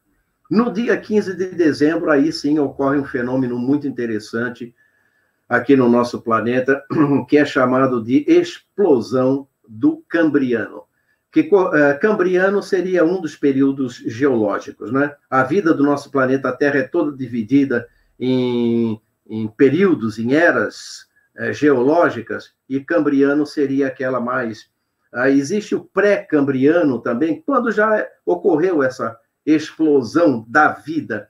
No dia 15 de dezembro, aí sim ocorre um fenômeno muito interessante aqui no nosso planeta, que é chamado de explosão do Cambriano. Que é, Cambriano seria um dos períodos geológicos, né? A vida do nosso planeta Terra é toda dividida em, em períodos, em eras é, geológicas, e Cambriano seria aquela mais. Ah, existe o pré-cambriano também, quando já ocorreu essa explosão da vida,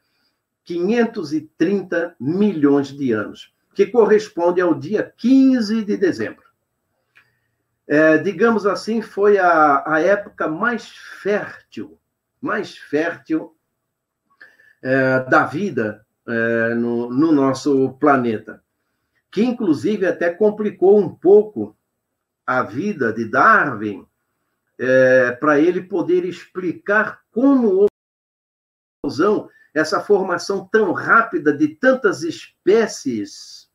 530 milhões de anos que corresponde ao dia 15 de dezembro. É, digamos assim, foi a, a época mais fértil, mais fértil é, da vida é, no, no nosso planeta, que inclusive até complicou um pouco a vida de Darwin é, para ele poder explicar como essa formação tão rápida de tantas espécies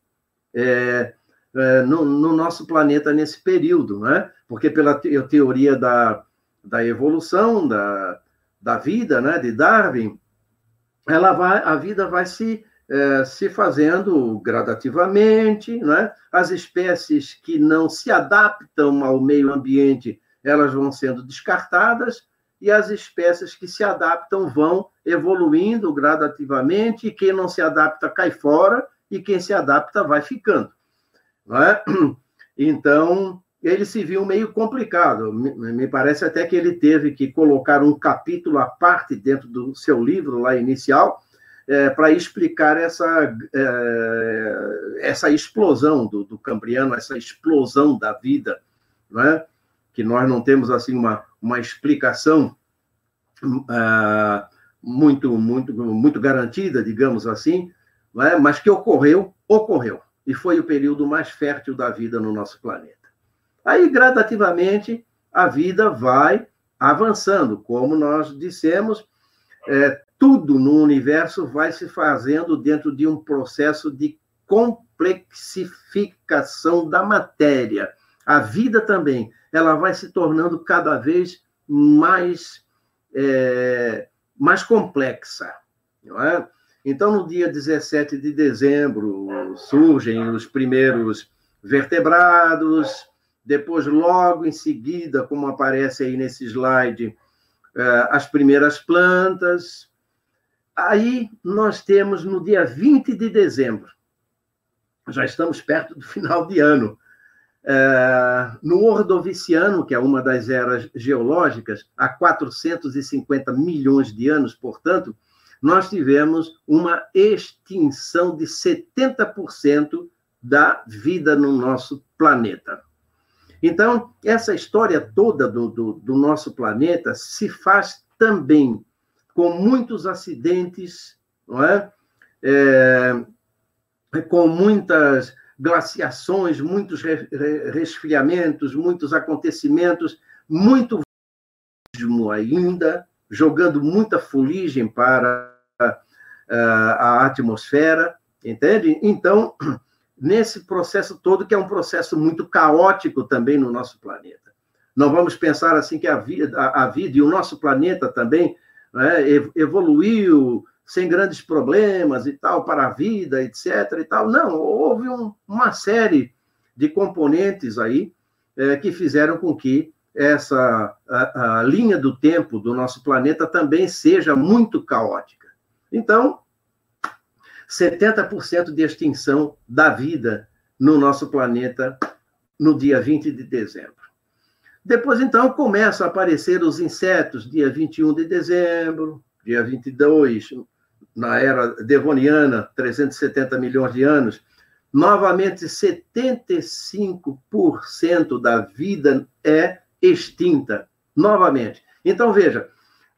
é, é, no, no, nosso planeta nesse período, né? Porque pela teoria da, da evolução, da, da vida, né, de Darwin, ela vai, a vida vai se, é, se fazendo gradativamente, né? As espécies que não se adaptam ao meio ambiente, elas vão sendo descartadas, e as espécies que se adaptam vão evoluindo gradativamente, e quem não se adapta cai fora, e quem se adapta vai ficando. Não é? Então, ele se viu meio complicado. Me parece até que ele teve que colocar um capítulo à parte dentro do seu livro lá inicial é, para explicar essa, é, essa explosão do, do Cambriano, essa explosão da vida, não é? que nós não temos assim uma, uma explicação uh, muito, muito, muito garantida, digamos assim, é? mas que ocorreu, ocorreu. E foi o período mais fértil da vida no nosso planeta. Aí, gradativamente, a vida vai avançando. Como nós dissemos, é, tudo no universo vai se fazendo dentro de um processo de complexificação da matéria. A vida também, ela vai se tornando cada vez mais, é, mais complexa. Não é? Então, no dia 17 de dezembro, surgem os primeiros vertebrados, depois, logo em seguida, como aparece aí nesse slide, eh, as primeiras plantas. Aí nós temos no dia 20 de dezembro, já estamos perto do final de ano, eh, no Ordoviciano, que é uma das eras geológicas, há 450 milhões de anos, portanto, nós tivemos uma extinção de 70% da vida no nosso planeta. Então, essa história toda do, do, do, nosso planeta se faz também com muitos acidentes, não é? é com muitas glaciações, muitos resfriamentos, muitos acontecimentos, muito ainda, jogando muita fuligem para a atmosfera, entende? Então, nesse processo todo, que é um processo muito caótico também no nosso planeta. Não vamos pensar assim que a vida, a, a vida e o nosso planeta também né, evoluiu sem grandes problemas e tal para a vida, etc. E tal. Não, houve um, uma série de componentes aí é, que fizeram com que essa a, a linha do tempo do nosso planeta também seja muito caótica. Então, 70% de extinção da vida no nosso planeta no dia 20 de dezembro. Depois, então, começam a aparecer os insetos, dia 21 de dezembro, dia 22, na era devoniana, 370 milhões de anos. Novamente, 75% da vida é extinta. Novamente. Então, veja,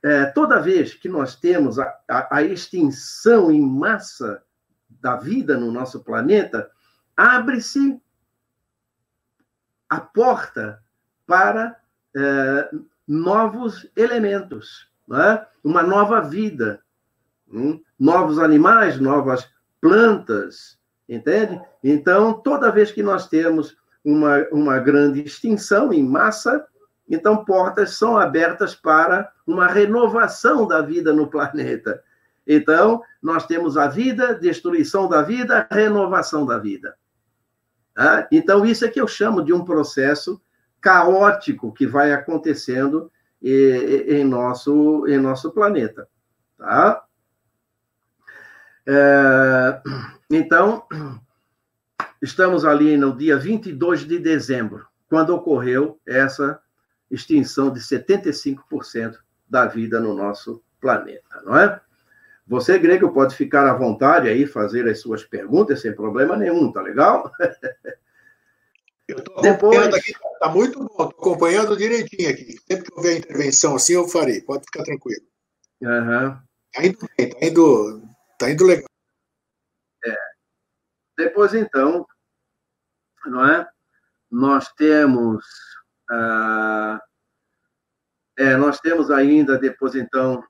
é, toda vez que nós temos a, a, a, extinção em massa da vida no nosso planeta, abre-se a porta para é, novos elementos, é? uma nova vida, hum? novos animais, novas plantas, entende? Então, toda vez que nós temos uma, uma grande extinção em massa, Então, portas são abertas para uma renovação da vida no planeta. Então, nós temos a vida, destruição da vida, renovação da vida. Tá? Então, isso é que eu chamo de um processo caótico que vai acontecendo em nosso, em nosso planeta. Tá? É, então, estamos ali no dia 22 de dezembro, quando ocorreu essa extinção de 75% da vida no nosso planeta, não é? Você, Grego, pode ficar à vontade aí, fazer as suas perguntas sem problema nenhum, tá legal? Eu estou acompanhando aqui, tá muito bom, estou acompanhando direitinho aqui. Sempre que houver intervenção assim, eu farei, pode ficar tranquilo. Uhum. Tá indo bem, tá indo, tá indo legal. É. Depois, então, não é? Nós temos. Ah, é, nós temos ainda, depois, então.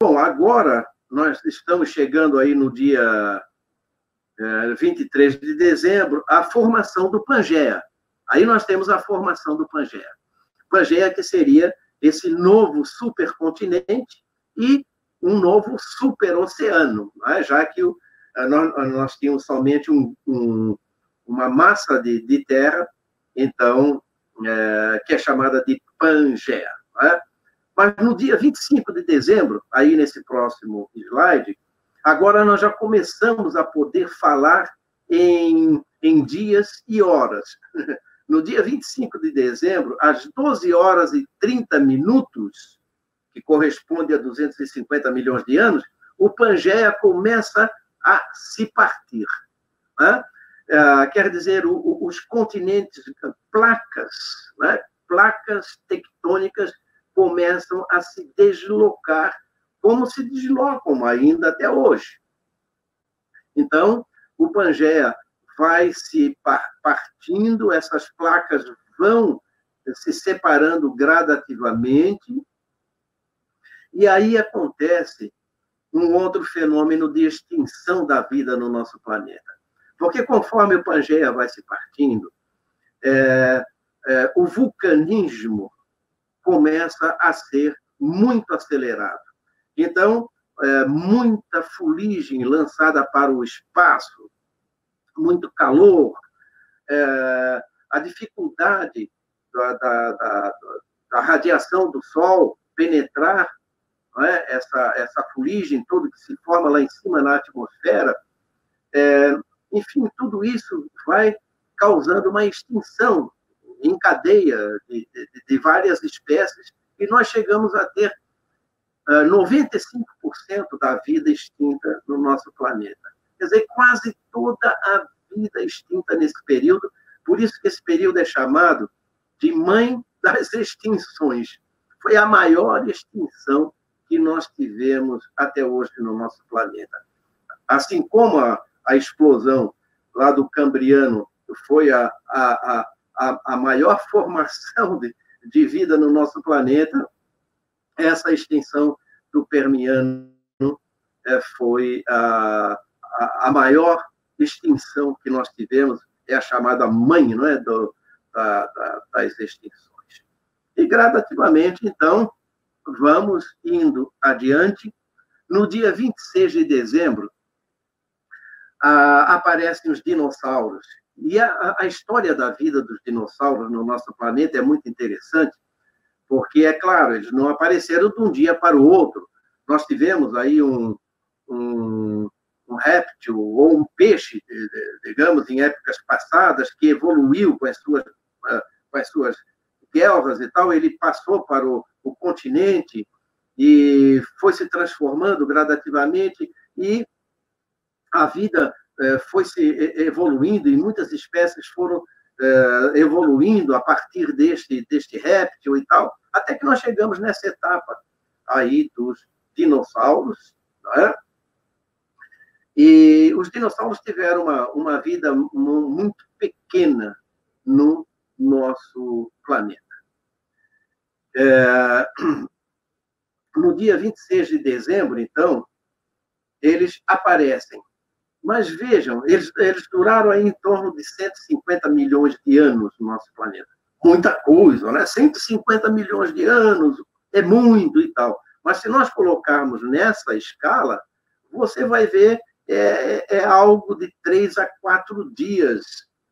Bom, agora nós estamos chegando aí no dia é, 23 de dezembro, a formação do Pangeia. Aí nós temos a formação do Pangeia. Pangeia que seria esse novo supercontinente e um novo superoceano, é? já que o, nós, nós, tínhamos somente um, um, uma massa de, de terra, então, é, que é chamada de Pangeia. É? Mas no dia 25 de dezembro, aí nesse próximo slide, agora nós já começamos a poder falar em, em dias e horas. No dia 25 de dezembro, às 12 horas e 30 minutos, que corresponde a 250 milhões de anos, o Pangeia começa a se partir. Né? É, quer dizer, os continentes, placas, né? placas tectônicas começam a se deslocar, como se deslocam ainda até hoje. Então, o Pangeia vai se partindo, essas placas vão se separando gradativamente, e aí acontece um outro fenômeno de extinção da vida no nosso planeta. Porque conforme o Pangeia vai se partindo, é, é, o vulcanismo começa a ser muito acelerado. Então, é, muita fuligem lançada para o espaço, muito calor, é, a dificuldade da, da, da, da, radiação do Sol penetrar é, essa, essa fuligem toda que se forma lá em cima na atmosfera, é, enfim, tudo isso vai causando uma extinção em cadeia de, de, de várias espécies, e nós chegamos a ter uh, ah, 95% da vida extinta no nosso planeta. Quer dizer, quase toda a vida extinta nesse período, por isso que esse período é chamado de mãe das extinções. Foi a maior extinção que nós tivemos até hoje no nosso planeta. Assim como a, a explosão lá do Cambriano foi a, a, a, a maior formação de, de vida no nosso planeta, essa extinção do Permiano é, foi a, a, a, maior extinção que nós tivemos, é a chamada mãe não é, do, da, da, das extinções. E gradativamente, então, vamos indo adiante. No dia 26 de dezembro, aparecem os dinossauros. E a, a, história da vida dos dinossauros no nosso planeta é muito interessante, porque, é claro, eles não apareceram de um dia para o outro. Nós tivemos aí um, um, um réptil ou um peixe, digamos, em épocas passadas, que evoluiu com as suas, ah, com as suas guelras e tal, ele passou para o, o continente e foi se transformando gradativamente e a vida é, foi se evoluindo e muitas espécies foram é, evoluindo a partir deste, deste réptil e tal, até que nós chegamos nessa etapa aí dos dinossauros, é? E os dinossauros tiveram uma, uma vida muito pequena no nosso planeta. É, no dia 26 de dezembro, então, eles aparecem mas vejam, eles, eles duraram aí em torno de 150 milhões de anos no nosso planeta. muita coisa, né? 150 milhões de anos é muito e tal. Mas se nós colocarmos nessa escala, você vai ver é, é algo de três a quatro dias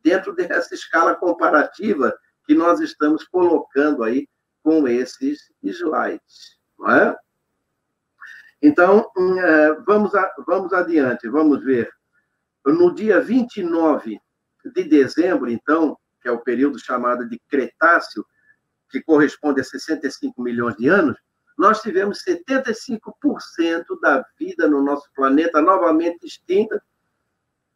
dentro dessa escala comparativa que nós estamos colocando aí com esses slides. Não é? Então, hum, é, vamos, vamos adiante, vamos ver. No dia 29 de dezembro, então, que é o período chamado de Cretáceo, que corresponde a 65 milhões de anos, nós tivemos 75% da vida no nosso planeta novamente extinta,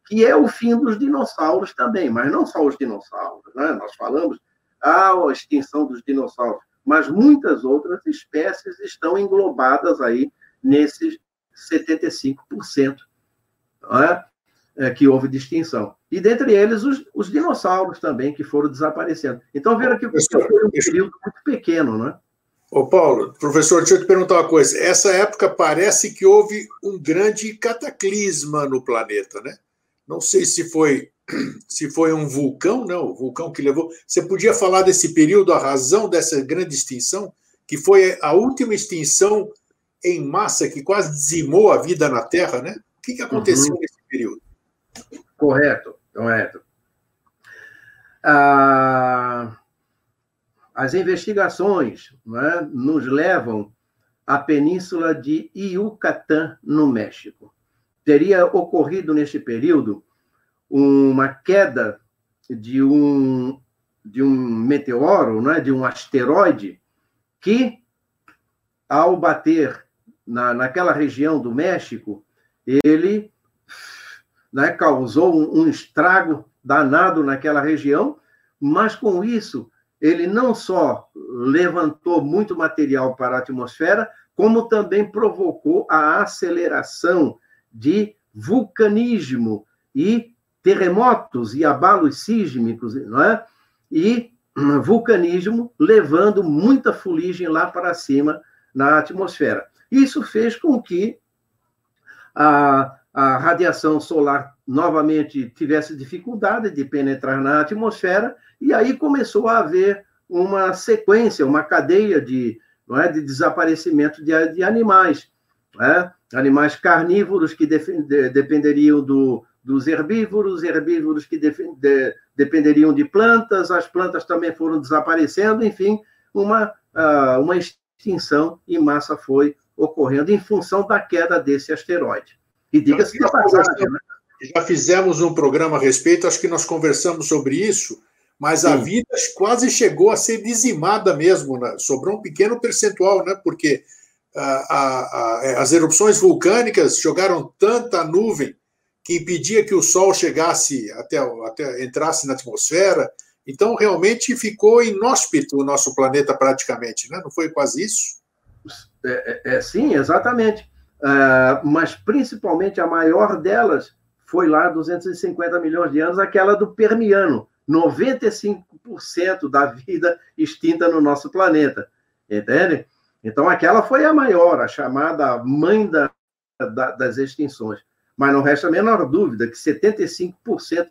que é o fim dos dinossauros também, mas não só os dinossauros. Né? Nós falamos a extinção dos dinossauros, mas muitas outras espécies estão englobadas aí nesses 75% é? É, que houve de extinção. E dentre eles os, os, dinossauros também, que foram desaparecendo. Então, veja que foi um período muito pequeno, né? Ô Paulo, professor, deixa eu te perguntar uma coisa. Essa época parece que houve um grande cataclisma no planeta, né? Não sei se foi se foi um vulcão, não, o vulcão que levou. Você podia falar desse período, a razão dessa grande extinção, que foi a última extinção em massa que quase dizimou a vida na Terra, né? O que, que aconteceu uhum. nesse período? Correto, correto. Ah, as investigações né, nos levam à península de Yucatán, no México. Teria ocorrido neste período uma queda de um, de um meteoro, né, de um asteroide, que, ao bater na, naquela região do México, ele né, causou um, um estrago danado naquela região, mas com isso ele não só levantou muito material para a atmosfera, como também provocou a aceleração de vulcanismo e terremotos e abalos sísmicos, não é? E vulcanismo levando muita fuligem lá para cima na atmosfera. Isso fez com que a, a radiação solar novamente tivesse dificuldade de penetrar na atmosfera, e aí começou a haver uma sequência, uma cadeia de, não é, de desaparecimento de, de animais. É? Animais carnívoros que de, dependeriam do, dos herbívoros, herbívoros que de, dependeriam de plantas, as plantas também foram desaparecendo, enfim, uma, uh, uma extinção em massa foi ocorrendo em função da queda desse asteroide. E diga-se de passagem, né? Já fizemos um programa a respeito, acho que nós conversamos sobre isso, mas Sim. a vida quase chegou a ser dizimada mesmo, né? sobrou um pequeno percentual, né? porque ah, a, a, é, as erupções vulcânicas jogaram tanta nuvem que impedia que o Sol chegasse até, até entrasse na atmosfera. Então, realmente ficou inóspito o nosso planeta praticamente, né? não foi quase isso? É, é, é, sim, exatamente. Uh, mas principalmente a maior delas foi lá 250 milhões de anos, aquela do Permiano, 95% da vida extinta no nosso planeta, entende? Então aquela foi a maior, a chamada mãe da, da, das extinções. Mas não resta a menor dúvida que 75%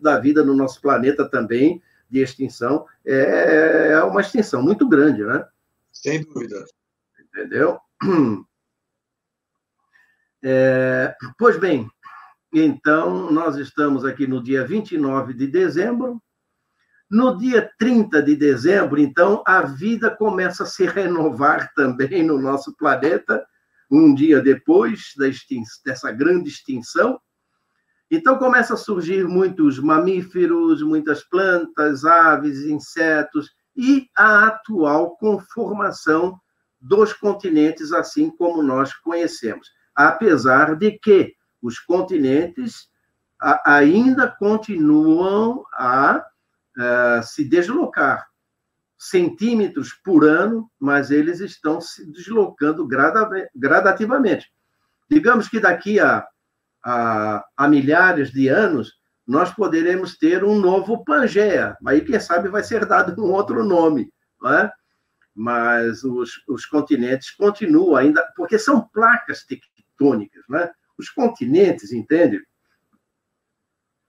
da vida no nosso planeta também de extinção é, é uma extinção muito grande, né? Sem dúvida. Entendeu? É, pois bem, então nós estamos aqui no dia 29 de dezembro. No dia 30 de dezembro, então, a vida começa a se renovar também no nosso planeta, um dia depois dessa grande extinção. Então, começa a surgir muitos mamíferos, muitas plantas, aves, insetos, e a atual conformação dos continentes, assim como nós conhecemos. Apesar de que os continentes ainda continuam a, a se deslocar centímetros por ano, mas eles estão se deslocando gradativamente. Digamos que daqui a, a, a, milhares de anos, nós poderemos ter um novo Pangeia. Aí, quem sabe, vai ser dado um outro nome. É? mas os, os continentes continuam ainda, porque são placas tectônicas, né? Os continentes, entende?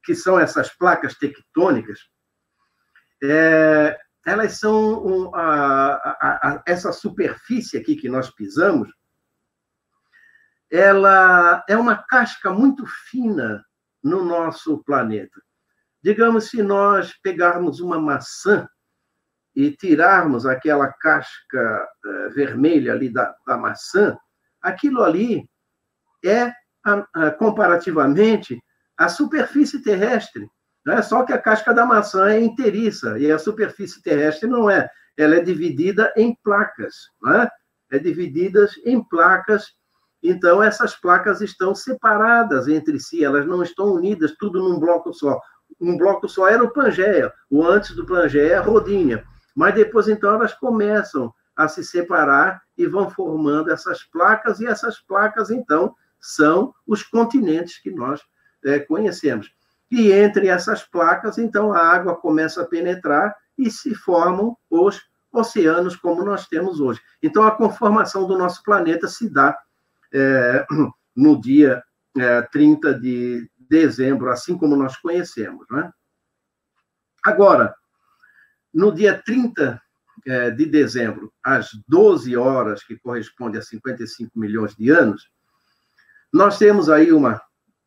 Que são essas placas tectônicas, é, elas são a, a, a, essa superfície aqui que nós pisamos, ela é uma casca muito fina no nosso planeta. Digamos, se nós pegarmos uma maçã e tirarmos aquela casca uh, vermelha ali da, da, maçã, aquilo ali é, comparativamente, a superfície terrestre. Né? Só que a casca da maçã é inteiriça e a superfície terrestre não é. Ela é dividida em placas. Né? É dividida em placas então, essas placas estão separadas entre si, elas não estão unidas, tudo num bloco só um bloco só era o Pangeia, o antes do Pangeia é a Rodinha. Mas depois, então, elas começam a se separar e vão formando essas placas, e essas placas, então, são os continentes que nós é, conhecemos. E entre essas placas, então, a água começa a penetrar e se formam os oceanos como nós temos hoje. Então, a conformação do nosso planeta se dá é, no dia é, 30 de, dezembro, assim como nós conhecemos. Né? Agora, no dia 30 é, de dezembro, às 12 horas, que corresponde a 55 milhões de anos, nós temos aí uma,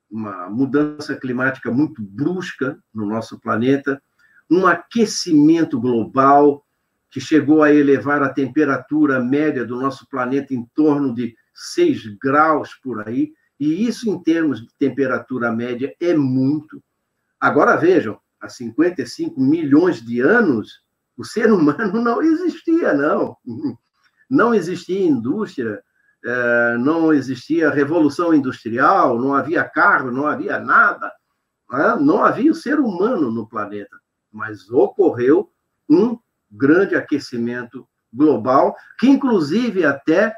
uma mudança climática muito brusca no nosso planeta, um aquecimento global que chegou a elevar a temperatura média do nosso planeta em torno de 6 graus por aí, e isso, em termos de temperatura média, é muito. Agora vejam, há 55 milhões de anos, o ser humano não existia, não. Não existia indústria, não existia revolução industrial, não havia carro, não havia nada. Né? Não havia o ser humano no planeta. Mas ocorreu um grande aquecimento global, que inclusive até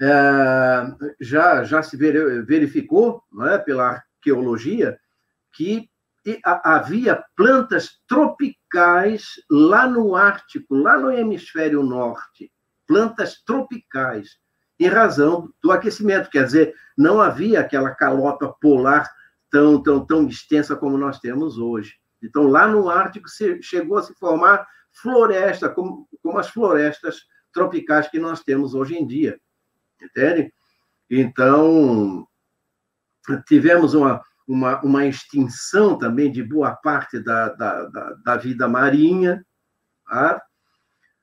é, já, já se verificou é, pela arqueologia que havia plantas tropicais lá no Ártico, lá no hemisfério norte, plantas tropicais, em razão do aquecimento, quer dizer, não havia aquela calota polar tão, tão, tão extensa como nós temos hoje. Então, lá no Ártico chegou a se formar floresta, como, como as florestas tropicais que nós temos hoje em dia entende? Então, tivemos uma, uma, uma extinção também de boa parte da, da, da, da vida marinha. Tá?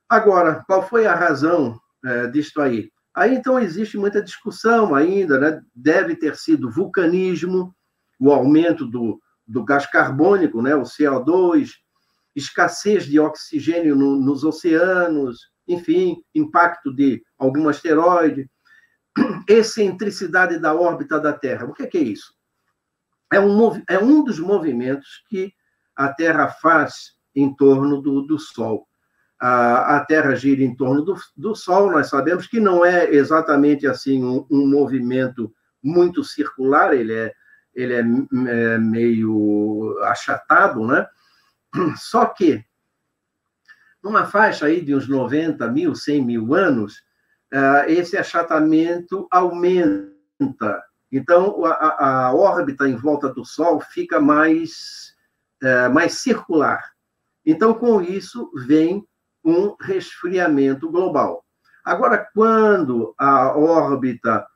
Agora, qual foi a razão é, disto aí? Aí, então, existe muita discussão ainda, né? deve ter sido vulcanismo, o aumento do, do gás carbônico, né? o CO2, escassez de oxigênio no, nos oceanos, enfim, impacto de algum asteroide, excentricidade da órbita da Terra. O que é, que é isso? É um, é um dos movimentos que a Terra faz em torno do, do Sol. A, a, Terra gira em torno do, do, Sol, nós sabemos que não é exatamente assim um, um movimento muito circular, ele é, ele é, é meio achatado, né? Só que, numa faixa aí de uns 90 mil, 100 mil anos, ah, esse achatamento aumenta. Então, a, a órbita em volta do Sol fica mais, é, mais circular. Então, com isso, vem um resfriamento global. Agora, quando a órbita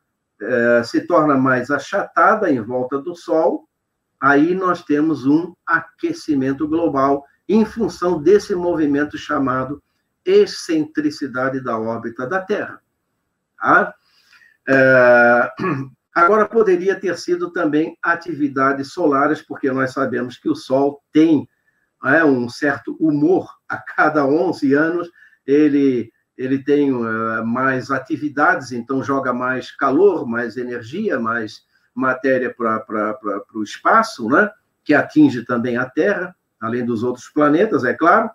é, se torna mais achatada em volta do Sol, aí nós temos um aquecimento global em função desse movimento chamado excentricidade da órbita da Terra. Tá? É, agora, poderia ter sido também atividades solares, porque nós sabemos que o Sol tem é, um certo humor a cada 11 anos, ele, ele tem uh, mais atividades, então joga mais calor, mais energia, mais matéria para o espaço, né? que atinge também a Terra, além dos outros planetas, é claro.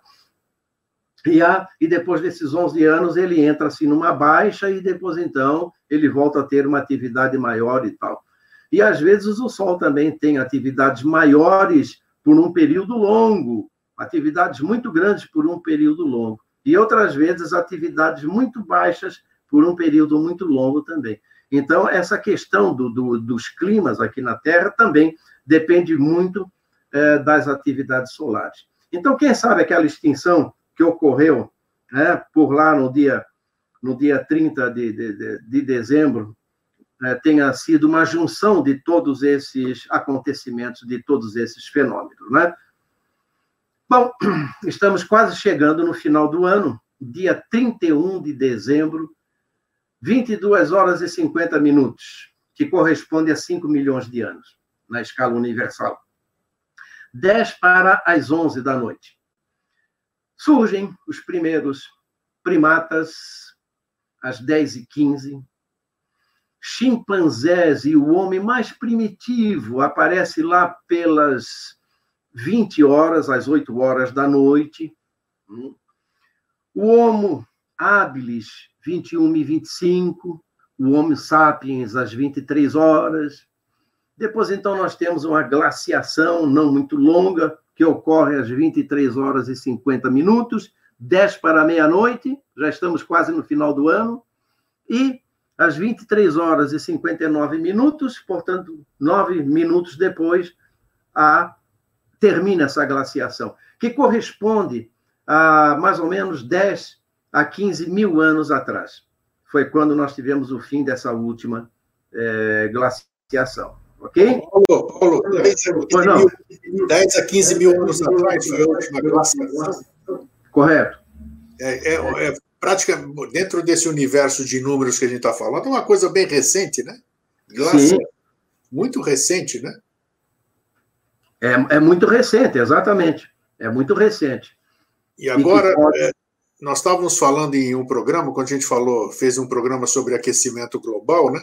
E, a, e depois desses 11 anos, ele entra assim numa baixa e depois, então, ele volta a ter uma atividade maior e tal. E, às vezes, o Sol também tem atividades maiores por um período longo, atividades muito grandes por um período longo. E, outras vezes, atividades muito baixas por um período muito longo também. Então, essa questão do, do, dos climas aqui na Terra também depende muito é, das atividades solares. Então, quem sabe aquela extinção que ocorreu né, por lá no dia, no dia 30 de, de, de dezembro né, tenha sido uma junção de todos esses acontecimentos, de todos esses fenômenos. Né? Bom, estamos quase chegando no final do ano, dia 31 de dezembro, 22 horas e 50 minutos, que corresponde a 5 milhões de anos na escala universal. 10 para as 11 da noite. Surgem os primeiros primatas às 10 e 15 chimpanzés e o homem mais primitivo aparece lá pelas 20 horas, às 8 horas da noite. O Homo habilis, 21 e 25. O Homo sapiens, às 23 horas. Depois, então, nós temos uma glaciação não muito longa, que ocorre às 23 horas e 50 minutos, 10 para meia-noite, já estamos quase no final do ano, e às 23 horas e 59 minutos, portanto, nove minutos depois, a, termina essa glaciação, que corresponde a mais ou menos 10 a 15 mil anos atrás. Foi quando nós tivemos o fim dessa última é, glaciação. Ok? Paulo, Paulo 10, a 15 10 a 15 mil anos atrás foi a última glaciação? Correto. É, é, é, prática, dentro desse universo de números que a gente está falando, é uma coisa bem recente, né? Glaciar. Muito recente, né? É, é muito recente, exatamente. É muito recente. E agora, e pode... é, nós estávamos falando em um programa, quando a gente falou, fez um programa sobre aquecimento global, né?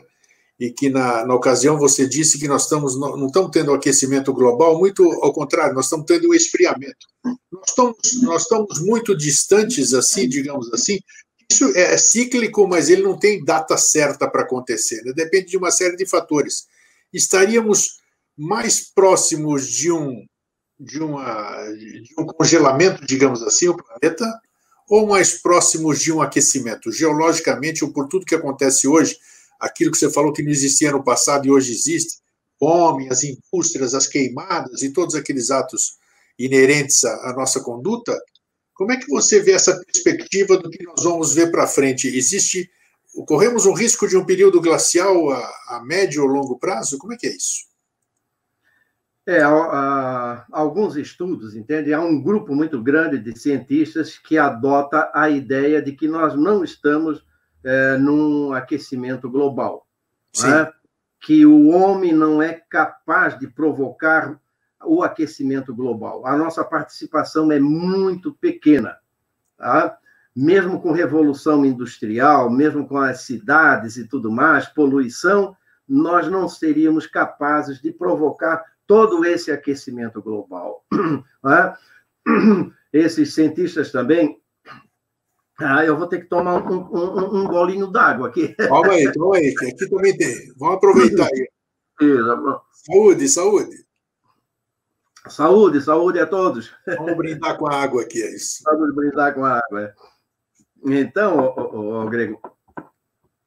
E que na, na ocasião você disse que nós estamos não, não estamos tendo aquecimento global, muito ao contrário, nós estamos tendo um esfriamento. Nós estamos, nós estamos muito distantes, assim, digamos assim. Isso é cíclico, mas ele não tem data certa para acontecer, né? depende de uma série de fatores. Estaríamos mais próximos de um, de, uma, de um congelamento, digamos assim, o planeta, ou mais próximos de um aquecimento? Geologicamente, ou por tudo que acontece hoje, aquilo que você falou que não existia no passado e hoje existe, fome, as indústrias, as queimadas e todos aqueles atos inerentes à, nossa conduta, como é que você vê essa perspectiva do que nós vamos ver para frente? Existe, corremos um risco de um período glacial a, a médio ou longo prazo? Como é que é isso? É, há, alguns estudos, entende? Há um grupo muito grande de cientistas que adota a ideia de que nós não estamos é, num aquecimento global. Né? Que o homem não é capaz de provocar o aquecimento global. A nossa participação é muito pequena. Tá? Mesmo com revolução industrial, mesmo com as cidades e tudo mais, poluição, nós não seríamos capazes de provocar todo esse aquecimento global. Tá? Esses cientistas também ah, eu vou ter que tomar um, um, um golinho d'água aqui. Toma aí, toma aí, que aqui também tem. Vamos aproveitar aí. Isso. Saúde, saúde. Saúde, saúde a todos. Vamos brindar com a água aqui, é isso. Vamos brindar com a água. É. Então, ô, Grego,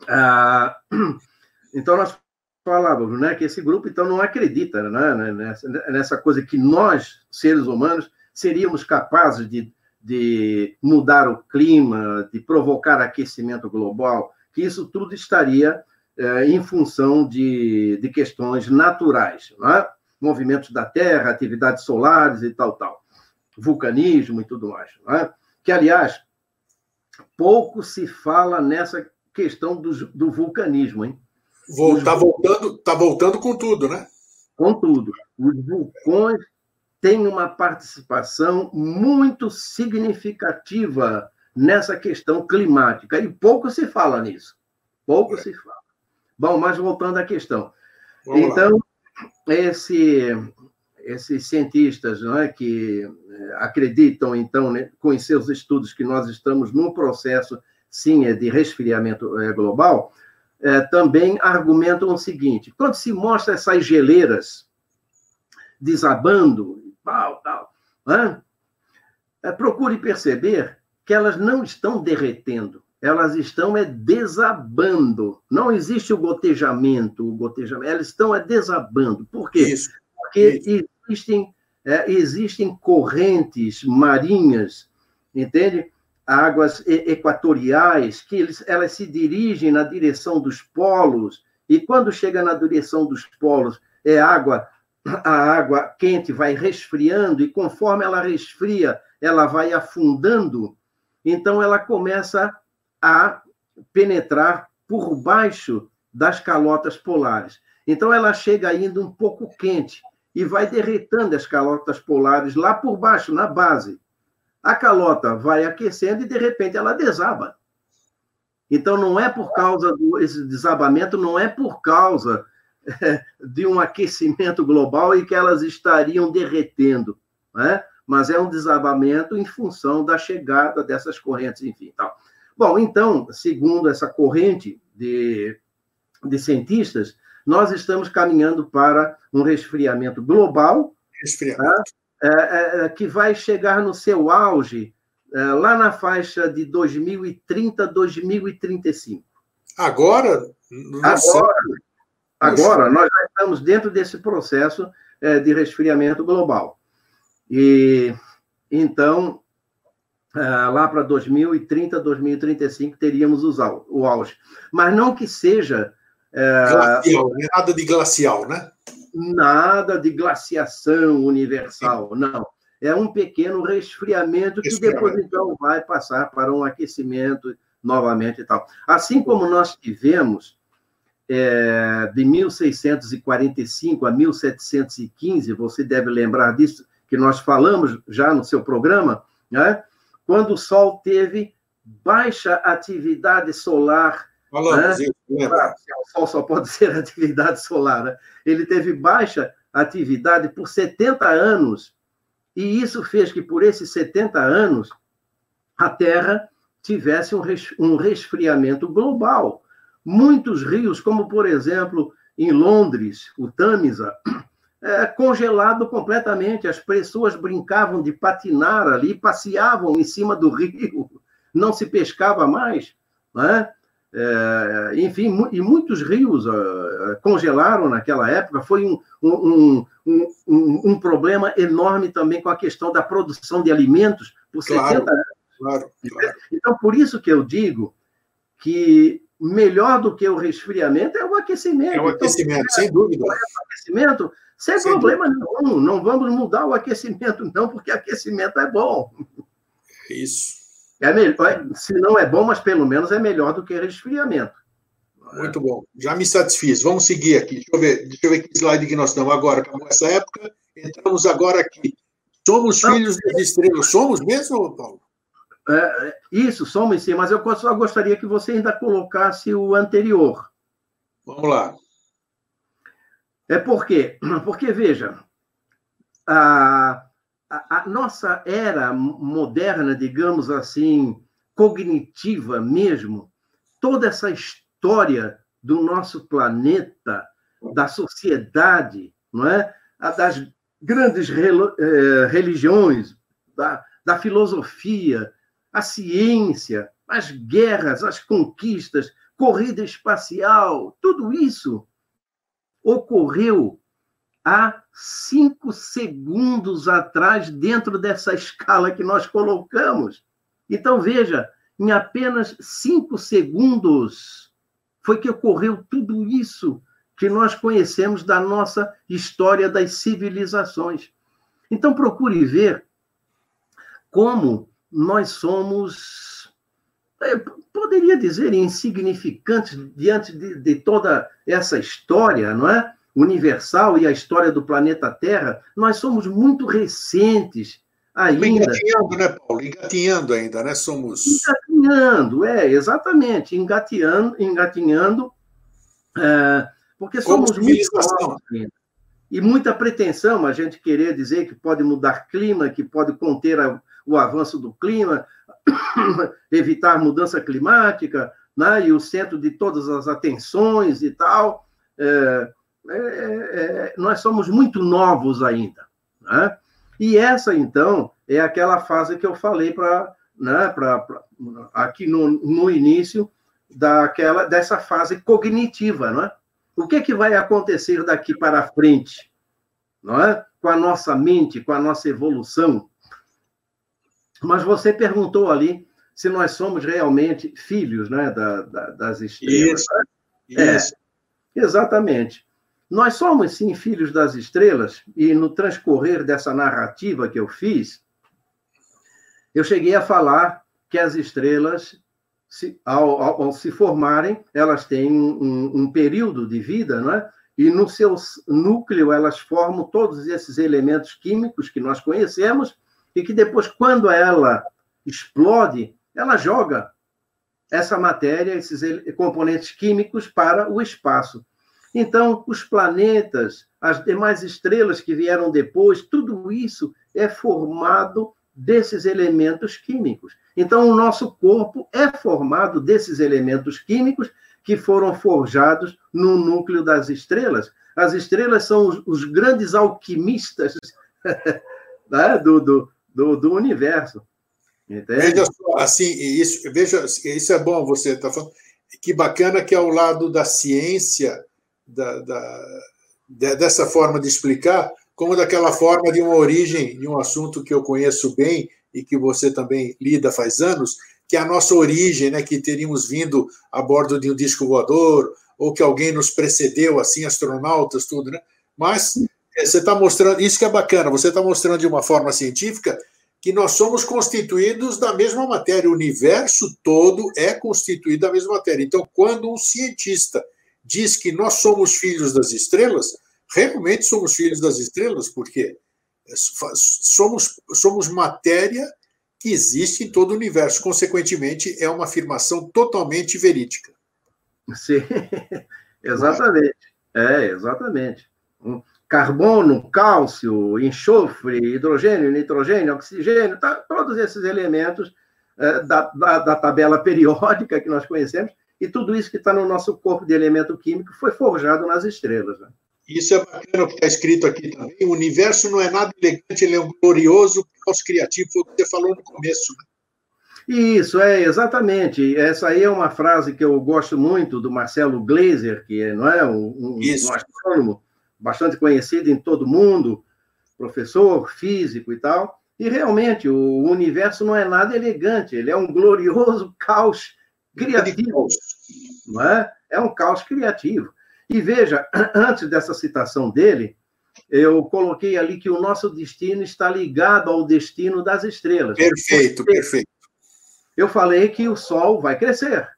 ah, então nós falávamos né, que esse grupo então não acredita né, nessa, nessa coisa que nós, seres humanos, seríamos capazes de de mudar o clima, de provocar aquecimento global, que isso tudo estaria é, em função de, de questões naturais, é? movimentos da Terra, atividades solares e tal, tal, vulcanismo e tudo mais. É? Que, aliás, pouco se fala nessa questão do, do vulcanismo, hein? Está voltando, tá voltando com tudo, né? Com tudo. Os vulcões tem uma participação muito significativa nessa questão climática, e pouco se fala nisso. Pouco é. se fala. Bom, mas voltando à questão. Vamos então, esse, esses cientistas é, que é, acreditam, então, né, com seus estudos, que nós estamos num processo, sim, é de resfriamento é, global, é, também argumentam o seguinte: quando se mostra essas geleiras desabando, tal, tal. Né? procure perceber que elas não estão derretendo, elas estão é desabando. Não existe o gotejamento, o gotejamento, elas estão é desabando. Por quê? Isso, Porque isso. existem é, existem correntes marinhas, entende? Águas equatoriais, que eles, elas se dirigem na direção dos polos, e quando chega na direção dos polos, é água, a água quente vai resfriando, e conforme ela resfria, ela vai afundando, então ela começa a penetrar por baixo das calotas polares. Então ela chega ainda um pouco quente e vai derretendo as calotas polares lá por baixo, na base. A calota vai aquecendo e de repente ela desaba. Então não é por causa do esse desabamento, não é por causa de um aquecimento global e que elas estariam derretendo, né? mas é um desabamento em função da chegada dessas correntes, enfim. Tal. Bom, então, segundo essa corrente de, de cientistas, nós estamos caminhando para um resfriamento global, resfriamento. Tá? É, é, que vai chegar no seu auge é, lá na faixa de 2030, 2035. Agora? Agora, agora nós já estamos dentro desse processo é, de resfriamento global. E então, é, lá para 2030, 2035, teríamos o auge. Mas não que seja é, glacial, é nada de glacial, né? Nada de glaciação universal, não. É um pequeno resfriamento que depois, então, vai passar para um aquecimento novamente e tal. Assim como nós tivemos é, de 1645 a 1715, você deve lembrar disso, que nós falamos já no seu programa, né? quando o Sol teve baixa atividade solar Falamos né? isso, O Sol só pode ser atividade solar. Né? Ele teve baixa atividade por 70 anos, e isso fez que, por esses 70 anos, a Terra tivesse um resfriamento global. Muitos rios, como, por exemplo, em Londres, o Tâmisa, é, congelado completamente. As pessoas brincavam de patinar ali, passeavam em cima do rio, não se pescava mais. Né? É, enfim, e muitos rios uh, congelaram naquela época. Foi um, um, um, um, problema enorme também com a questão da produção de alimentos por claro, 70 anos. Claro, claro. Então, por isso que eu digo que melhor do que o resfriamento é o aquecimento. É o então, aquecimento, então, sem dúvida. É o aquecimento, sem, sem problema dúvida. nenhum. Não vamos mudar o aquecimento, não, porque aquecimento é bom. Isso. É melhor, se não é bom, mas pelo menos é melhor do que resfriamento. Muito bom. Já me satisfiz. Vamos seguir aqui. Deixa eu ver, deixa eu ver que slide que nós estamos agora. Acabou essa época. Entramos agora aqui. Somos não, filhos das estrelas. Somos mesmo, Paulo? É, é, isso, somos sim, mas eu só gostaria que você ainda colocasse o anterior. Vamos lá. É por quê? Porque, veja, a, a, a nossa era moderna, digamos assim, cognitiva mesmo, toda essa história do nosso planeta, da sociedade, não é? das grandes eh, religiões, da, da filosofia, a ciência, as guerras, as conquistas, corrida espacial, tudo isso ocorreu há cinco segundos atrás, dentro dessa escala que nós colocamos. Então, veja, em apenas cinco segundos foi que ocorreu tudo isso que nós conhecemos da nossa história das civilizações. Então, procure ver como nós somos, poderia dizer, insignificantes diante de, de toda essa história, não é? universal e a história do planeta Terra, nós somos muito recentes ainda. Engatinhando, né, Paulo? Engatinhando ainda, né? Somos. Engatinhando, é, exatamente. Engatinhando, engatinhando é, porque somos Como muito novos ainda. E muita pretensão, a gente querer dizer que pode mudar clima, que pode conter a, o avanço do clima, evitar mudança climática, né? e o centro de todas as atenções e tal. É, é, é, nós somos muito novos ainda. Né? E essa, então, é aquela fase que eu falei para né, pra, pra, aqui no, no início daquela, dessa fase cognitiva. Né? O que, que vai acontecer daqui para frente? não é? Com a nossa mente, com a nossa evolução. Mas você perguntou ali se nós somos realmente filhos né, da, da, das estrelas. Isso. Né? Isso. É, exatamente. Nós somos, sim, filhos das estrelas, e no transcorrer dessa narrativa que eu fiz, eu cheguei a falar que as estrelas, se, ao, ao, ao, se formarem, elas têm um, um, período de vida, não é? e no seu núcleo elas formam todos esses elementos químicos que nós conhecemos, e que depois, quando ela explode, ela joga essa matéria, esses componentes químicos para o espaço. Então, os planetas, as demais estrelas que vieram depois, tudo isso é formado desses elementos químicos. Então, o nosso corpo é formado desses elementos químicos que foram forjados no núcleo das estrelas. As estrelas são os, os grandes alquimistas né, do, do, do, do universo. Entende? Veja só, assim, isso, veja, isso é bom você estar tá falando. Que bacana que ao lado da ciência, da, da, dessa forma de explicar, como daquela forma de uma origem de um assunto que eu conheço bem e que você também lida faz anos, que é a nossa origem, né, que teríamos vindo a bordo de um disco voador, ou que alguém nos precedeu, assim, astronautas, tudo, né? Mas é, você está mostrando, isso que é bacana, você está mostrando de uma forma científica que nós somos constituídos da mesma matéria, o universo todo é constituído da mesma matéria. Então, quando um cientista diz que nós somos filhos das estrelas, realmente somos filhos das estrelas, porque somos, somos matéria que existe em todo o universo. Consequentemente, é uma afirmação totalmente verídica. Sim, exatamente. É, exatamente carbono, cálcio, enxofre, hidrogênio, nitrogênio, oxigênio, tá, todos esses elementos é, da, da, da, tabela periódica que nós conhecemos, e tudo isso que está no nosso corpo de elemento químico foi forjado nas estrelas. Né? Isso é bacana o que está escrito aqui também. O universo não é nada elegante, ele é um glorioso caos criativo, foi o que você falou no começo. Né? Isso, é, exatamente. Essa aí é uma frase que eu gosto muito do Marcelo Gleiser, que é, não é um, um, um astrônomo, bastante conhecido em todo mundo, professor físico e tal. E realmente o universo não é nada elegante, ele é um glorioso caos criativo, não é? É um caos criativo. E veja, antes dessa citação dele, eu coloquei ali que o nosso destino está ligado ao destino das estrelas. Perfeito, perfeito. Eu falei que o Sol vai crescer,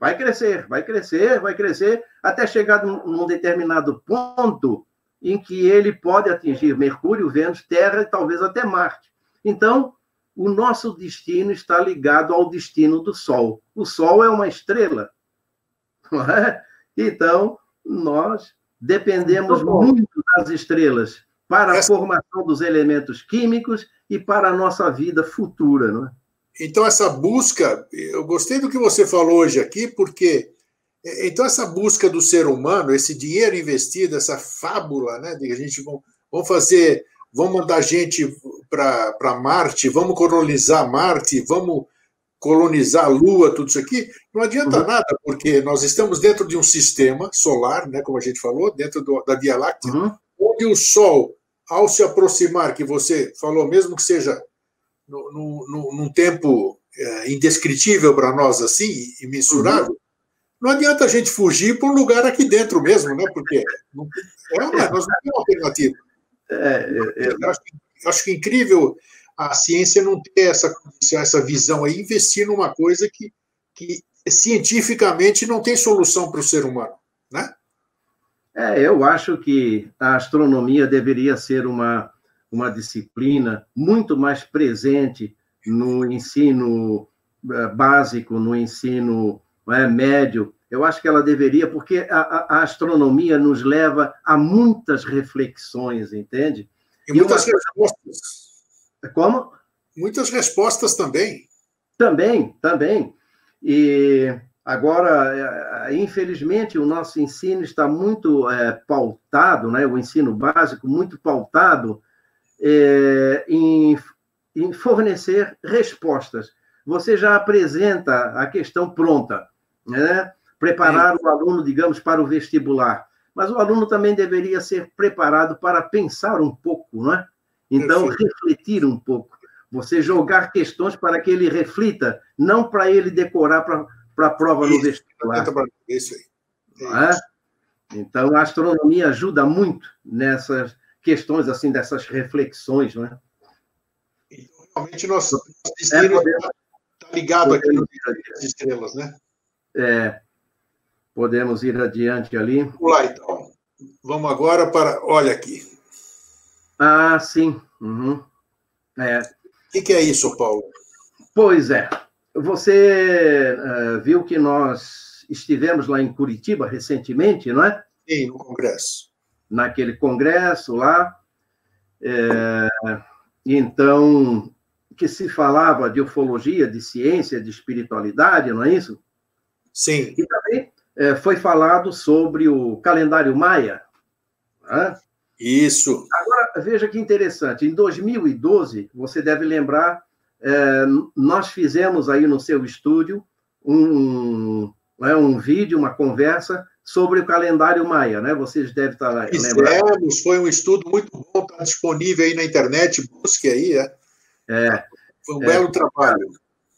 vai crescer, vai crescer, vai crescer, até chegar num determinado ponto em que ele pode atingir Mercúrio, Vênus, Terra e talvez até Marte. Então, o nosso destino está ligado ao destino do Sol. O Sol é uma estrela. É? Então, nós dependemos muito das estrelas para a formação dos elementos químicos e para a nossa vida futura. Não é? Então, essa busca, eu gostei do que você falou hoje aqui, porque então, essa busca do ser humano, esse dinheiro investido, essa fábula, né, de a gente vamos fazer, vamos mandar gente para Marte, vamos colonizar Marte, vamos colonizar a Lua, tudo isso aqui, não adianta uhum. nada, porque nós estamos dentro de um sistema solar, né, como a gente falou, dentro do, da Via Láctea, uhum. onde o Sol, ao se aproximar, que você falou, mesmo que seja no, no, num tempo é, indescritível para nós assim, imensurável, uhum não adianta a gente fugir para um lugar aqui dentro mesmo, né? Porque é uma, nós não temos alternativa. É, é, eu acho, acho que é incrível a ciência não ter essa, essa visão aí, investir numa coisa que, que cientificamente não tem solução para o ser humano, né? É, eu acho que a astronomia deveria ser uma, uma disciplina muito mais presente no ensino eh, básico, no ensino é, médio, eu acho que ela deveria, porque a, a, astronomia nos leva a muitas reflexões, entende? E, e muitas uma... respostas. Como? Muitas respostas também. Também, também. E agora, é, infelizmente, o nosso ensino está muito é, pautado, né? o ensino básico, muito pautado é, em, em fornecer respostas. Você já apresenta a questão pronta né? preparar o aluno, digamos, para o vestibular. mas o aluno também deveria ser preparado para pensar um pouco, não é? Então, refletir um pouco. Você jogar questões para que ele reflita, não para ele decorar para a prova isso, no vestibular. Isso aí. É? Então, a astronomia ajuda muito nessas questões, assim, dessas reflexões, não é? Realmente, nós, nós é, está ligado aqui nas estrelas, né? É, Podemos ir adiante ali. Vamos lá, então. Vamos agora para. Olha aqui. Ah, sim. Uhum. É. O que, que, é isso, Paulo? Pois é. Você uh, viu que nós estivemos lá em Curitiba recentemente, não é? Sim, no Congresso. Naquele congresso lá. É, então, que se falava de ufologia, de ciência, de espiritualidade, não é isso? Sim. E também é, foi falado sobre o calendário maia. Né? Isso. Agora, veja que interessante. Em 2012, você deve lembrar, é, nós fizemos aí no seu estúdio um, né, um vídeo, uma conversa sobre o calendário maia, né? Vocês devem estar lembrando. foi um estudo muito bom, está disponível aí na internet, busque aí, é. é foi um é, belo trabalho.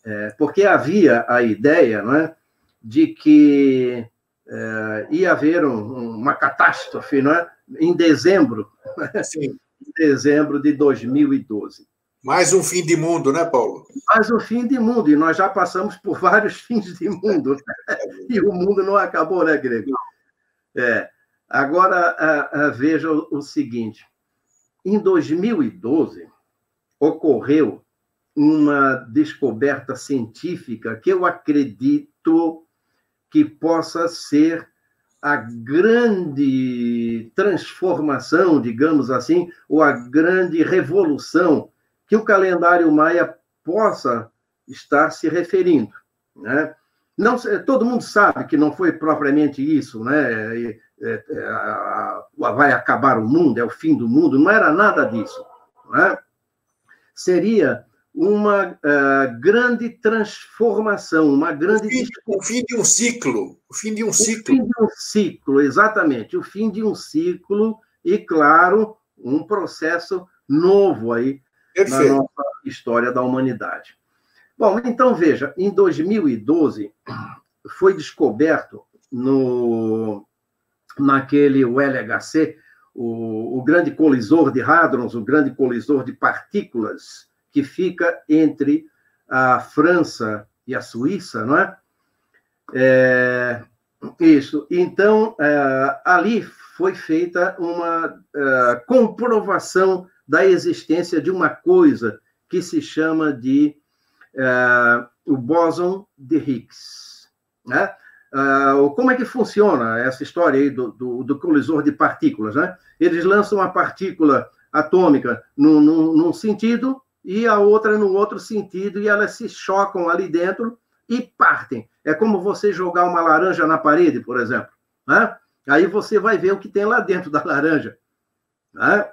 É, porque havia a ideia, né, de que é, ia haver um, uma catástrofe não é? em dezembro, Sim. em dezembro de 2012. Mais um fim de mundo, né, Paulo? Mais um fim de mundo, e nós já passamos por vários fins de mundo, né? e o mundo não acabou, né, Grego? É. Agora, a, a, veja o, o seguinte: em 2012, ocorreu uma descoberta científica que eu acredito que possa ser a grande transformação, digamos assim, ou a grande revolução que o calendário maia possa estar se referindo, né? Não, todo mundo sabe que não foi propriamente isso, né? É, é, vai acabar o mundo, é o fim do mundo, não era nada disso. Né? Seria uma uh, grande transformação, uma grande. O fim, o fim, de um ciclo. O fim de um ciclo. O fim de um ciclo, exatamente. O fim de um ciclo e, claro, um processo novo aí Perfeito. na nossa história da humanidade. Bom, então veja, em 2012 foi descoberto no naquele LHC, o, o grande colisor de hadrons, o grande colisor de partículas que fica entre a França e a Suíça, não é? é isso. Então, é, ali foi feita uma é, comprovação da existência de uma coisa que se chama de é, o bóson de Higgs. Né? Uh, como é que funciona essa história aí do, do, do, colisor de partículas? Né? Eles lançam uma partícula atômica num, num, num sentido e a outra no outro sentido, e elas se chocam ali dentro e partem. É como você jogar uma laranja na parede, por exemplo. Né? Aí você vai ver o que tem lá dentro da laranja. Né?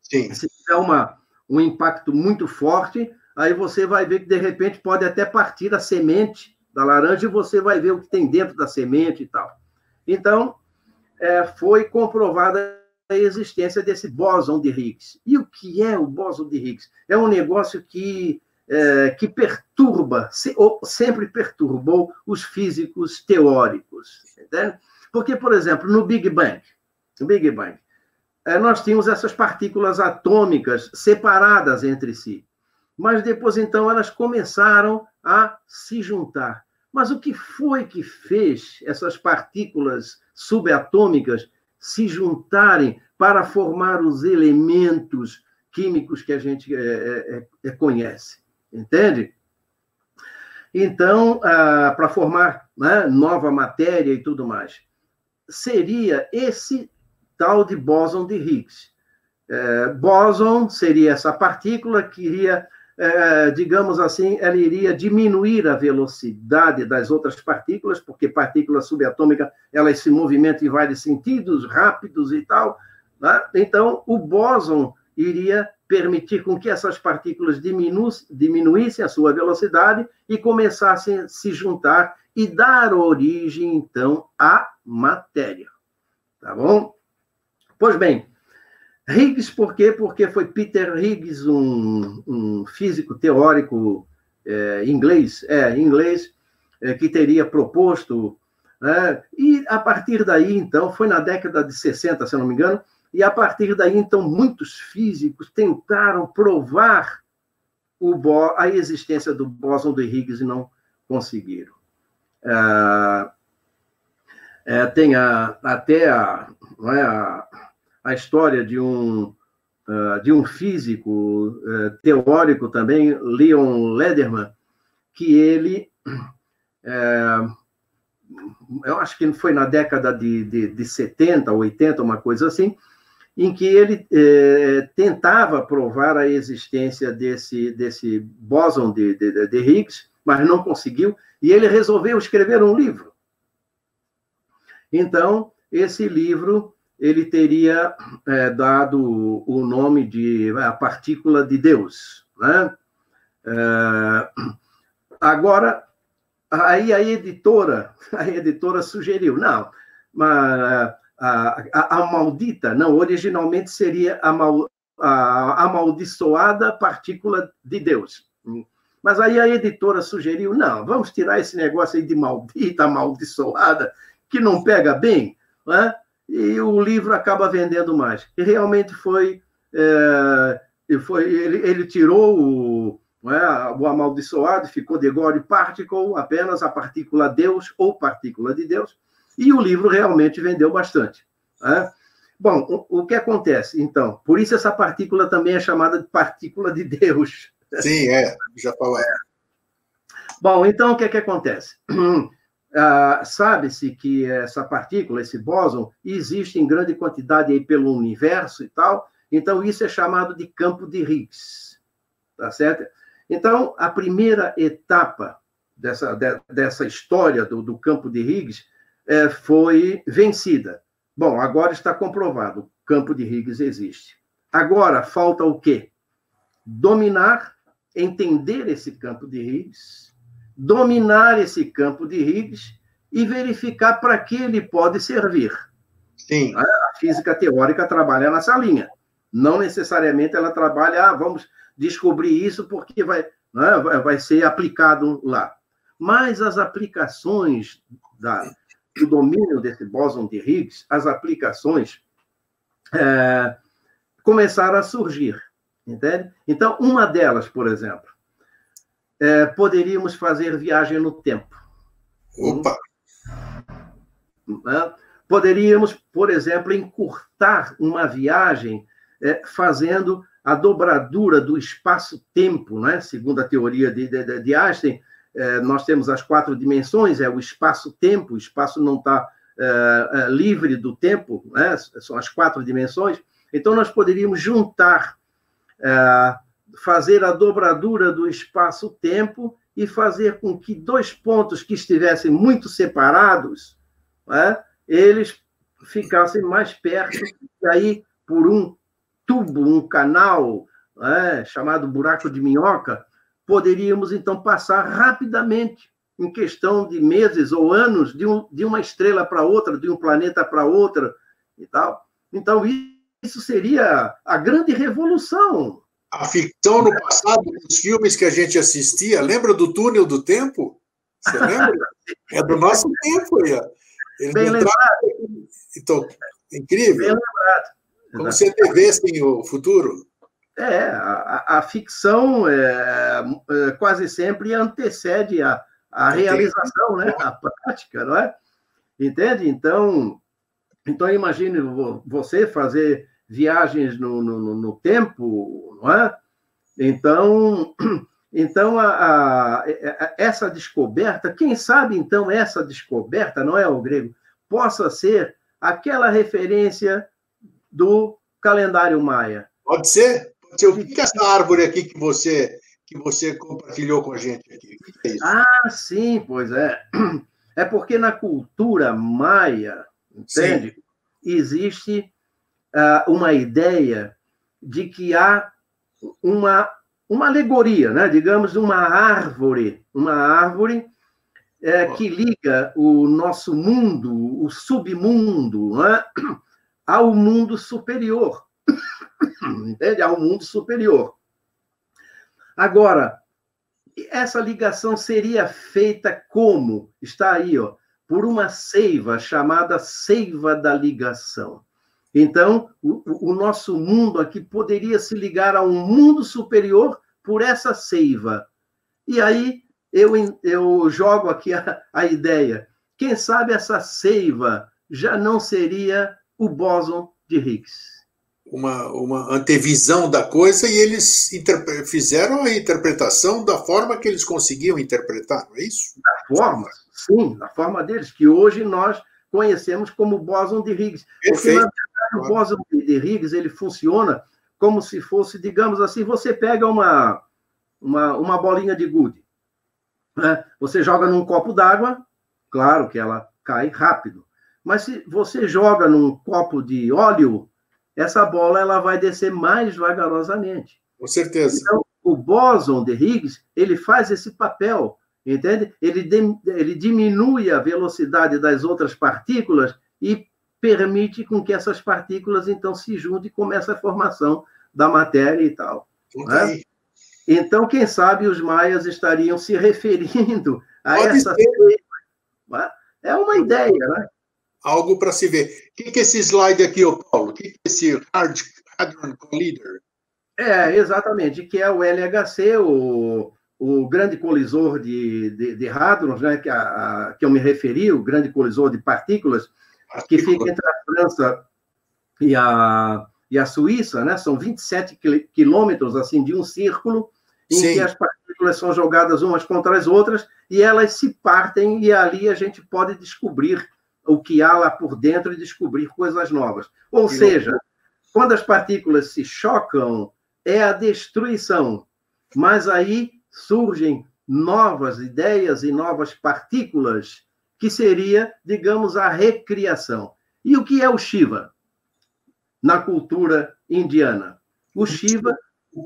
Sim. Se tiver uma, um impacto muito forte, aí você vai ver que, de repente, pode até partir a semente da laranja e você vai ver o que tem dentro da semente e tal. Então, é, foi comprovada existência desse bóson de Higgs. E o que é o bóson de Higgs? É um negócio que, é, que perturba, se, ou sempre perturbou os físicos teóricos. Entende? Porque, por exemplo, no Big Bang, no Big Bang, é, nós tínhamos essas partículas atômicas separadas entre si. Mas depois, então, elas começaram a se juntar. Mas o que foi que fez essas partículas subatômicas se juntarem para formar os elementos químicos que a gente é, é, é conhece. Entende? Então, ah, para formar né, nova matéria e tudo mais, seria esse tal de bóson de Higgs. É, bóson seria essa partícula que iria é, digamos assim, ela iria diminuir a velocidade das outras partículas, porque partícula subatômica elas se movimentam em vários sentidos, rápidos e tal. Né? Então, o bóson iria permitir com que essas partículas diminu diminuíssem a sua velocidade e começassem a se juntar e dar origem, então, à matéria. Tá bom? Pois bem, Higgs, por quê? Porque foi Peter Higgs, um, um físico teórico é, inglês, é, inglês, é, que teria proposto. Né? E a partir daí, então, foi na década de 60, se não me engano, e a partir daí, então, muitos físicos tentaram provar a existência do bóson de Higgs e não conseguiram. É, é, tem a, até a, é, a, a, história de um, uh, de um físico uh, teórico também, Leon Lederman, que ele, uh, eu acho que foi na década de, de, de 70, 80, uma coisa assim, em que ele eh, tentava provar a existência desse, desse bóson de, de, de Higgs, mas não conseguiu, e ele resolveu escrever um livro. Então, esse livro ele teria é, dado o nome de a partícula de Deus, né? É, agora, aí a editora, a editora sugeriu, não, mas a, a, a maldita, não, originalmente seria a, mal, a amaldiçoada partícula de Deus. Mas aí a editora sugeriu, não, vamos tirar esse negócio aí de maldita, amaldiçoada, que não pega bem, né? E o livro acaba vendendo mais. E realmente foi. É, foi ele, ele tirou o, é, o amaldiçoado, ficou de God Particle, apenas a partícula Deus ou partícula de Deus, e o livro realmente vendeu bastante. Né? Bom, o, o, que acontece, então? Por isso essa partícula também é chamada de partícula de Deus. Sim, é, já falei. Bom, então o que é que acontece? Ah, Sabe-se que essa partícula, esse bóson, existe em grande quantidade aí pelo universo e tal, então isso é chamado de campo de Higgs, tá certo? Então, a primeira etapa dessa, de, dessa história do, do, campo de Higgs é, foi vencida. Bom, agora está comprovado, o campo de Higgs existe. Agora, falta o quê? Dominar, entender esse campo de Higgs, dominar esse campo de Higgs e verificar para que ele pode servir. Sim. A física teórica trabalha nessa linha. Não necessariamente ela trabalha, ah, vamos descobrir isso porque vai, né, vai ser aplicado lá. Mas as aplicações da, do domínio desse bóson de Higgs, as aplicações é, começaram a surgir, entende? Então, uma delas, por exemplo, poderíamos fazer viagem no tempo. Opa! Poderíamos, por exemplo, encurtar uma viagem é, fazendo a dobradura do espaço-tempo, né? segundo a teoria de, de, de Einstein, é, nós temos as quatro dimensões, é o espaço-tempo, o espaço não está livre do tempo, né? são as quatro dimensões, então nós poderíamos juntar fazer a dobradura do espaço-tempo e fazer com que dois pontos que estivessem muito separados, né, eles ficassem mais perto, e aí, por um tubo, um canal né, chamado buraco de minhoca, poderíamos então passar rapidamente, em questão de meses ou anos, de, um, de uma estrela para outra, de um planeta para outra e tal. Então, isso seria a grande revolução a ficção no passado, os filmes que a gente assistia, lembra do túnel do tempo? Você lembra? É do nosso tempo aí. Eles Bem lembrado. Então, incrível. Bem lembrado. Como você vê assim, o futuro. É, a, a ficção é, é, quase sempre antecede a, a realização, né? a prática, não é? Entende? Então, então imagine você fazer viagens no, no, no tempo, não é? Então, então a, a, essa descoberta, quem sabe então essa descoberta, não é o grego, possa ser aquela referência do calendário maia. Pode ser? Pode ser. O que é essa árvore aqui que você que você compartilhou com a gente aqui? É ah, sim, pois é. É porque na cultura maia, entende? Sim. Existe uma ideia de que há uma, uma alegoria, né? digamos, uma árvore, uma árvore é, que liga o nosso mundo, o submundo, é? ao mundo superior. Entende? Ao mundo superior. Agora, essa ligação seria feita como? Está aí, ó, por uma seiva chamada seiva da ligação. Então, o, o, nosso mundo aqui poderia se ligar a um mundo superior por essa seiva. E aí eu, eu jogo aqui a, a ideia. Quem sabe essa seiva já não seria o bóson de Higgs? Uma, uma antevisão da coisa e eles fizeram a interpretação da forma que eles conseguiam interpretar, não é isso? Da forma, sim, da forma deles, que hoje nós conhecemos como bóson de Higgs. Perfeito. Porque, o bóson de Higgs ele funciona como se fosse, digamos assim, você pega uma, uma, uma bolinha de gude, né? você joga num copo d'água, claro que ela cai rápido. Mas se você joga num copo de óleo, essa bola ela vai descer mais vagarosamente. Com certeza. Então, o bóson de Higgs, ele faz esse papel, entende? Ele, de, ele diminui a velocidade das outras partículas e permite com que essas partículas, então, se juntem e comece a formação da matéria e tal. Né? Então, quem sabe os maias estariam se referindo a Pode essa... Ser. Né? É uma ideia, né? algo para se ver. O que, que é esse slide aqui, ô Paulo? O que, que é esse Hard Hadron Collider? É, exatamente, que é o LHC, o, o grande colisor de, de, de hadrons, né, que, a, a, que eu me referi, o grande colisor de partículas, que fica entre a França e a, e a Suíça, né? São 27 quilômetros, assim, de um círculo, em Sim. que as partículas são jogadas umas contra as outras e elas se partem e ali a gente pode descobrir o que há lá por dentro e descobrir coisas novas. Ou que seja, quando as partículas se chocam, é a destruição. Mas aí surgem novas ideias e novas partículas, que seria, digamos, a recriação. E o que é o Shiva na cultura indiana? O Shiva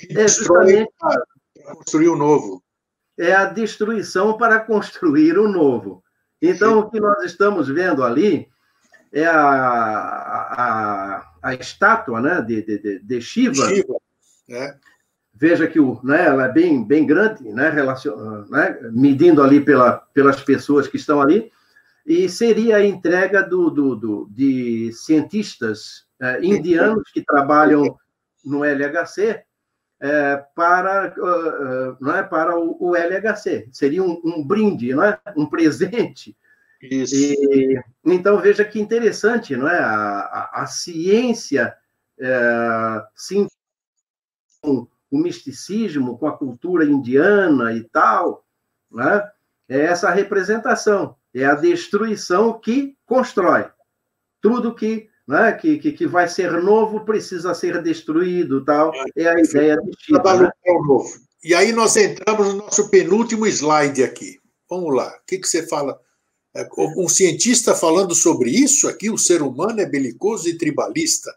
é justamente para construir o novo. É a destruição para construir o novo. Então, o que nós estamos vendo ali é a, a, a estátua né, de, de, de Shiva. Shiva né? Veja que o, né, ela é bem, bem grande, né, relacion, né, medindo ali pela, pelas pessoas que estão ali, e seria a entrega do, do, do de cientistas eh, indianos que trabalham no LHC é, para, uh, não é, para o, o LHC. Seria um, um, brinde, não é? um presente. Isso. E, então, veja que interessante, não é? A, a, a ciência é, sim, com o misticismo, com a cultura indiana e tal, né? é essa representação, é a destruição que constrói. Tudo que né, que, que, que, vai ser novo precisa ser destruído, tal. É a ideia do Chico. Né? novo. E aí nós entramos no nosso penúltimo slide aqui. Vamos lá. O que, que você fala? É, um cientista falando sobre isso aqui, o ser humano é belicoso e tribalista,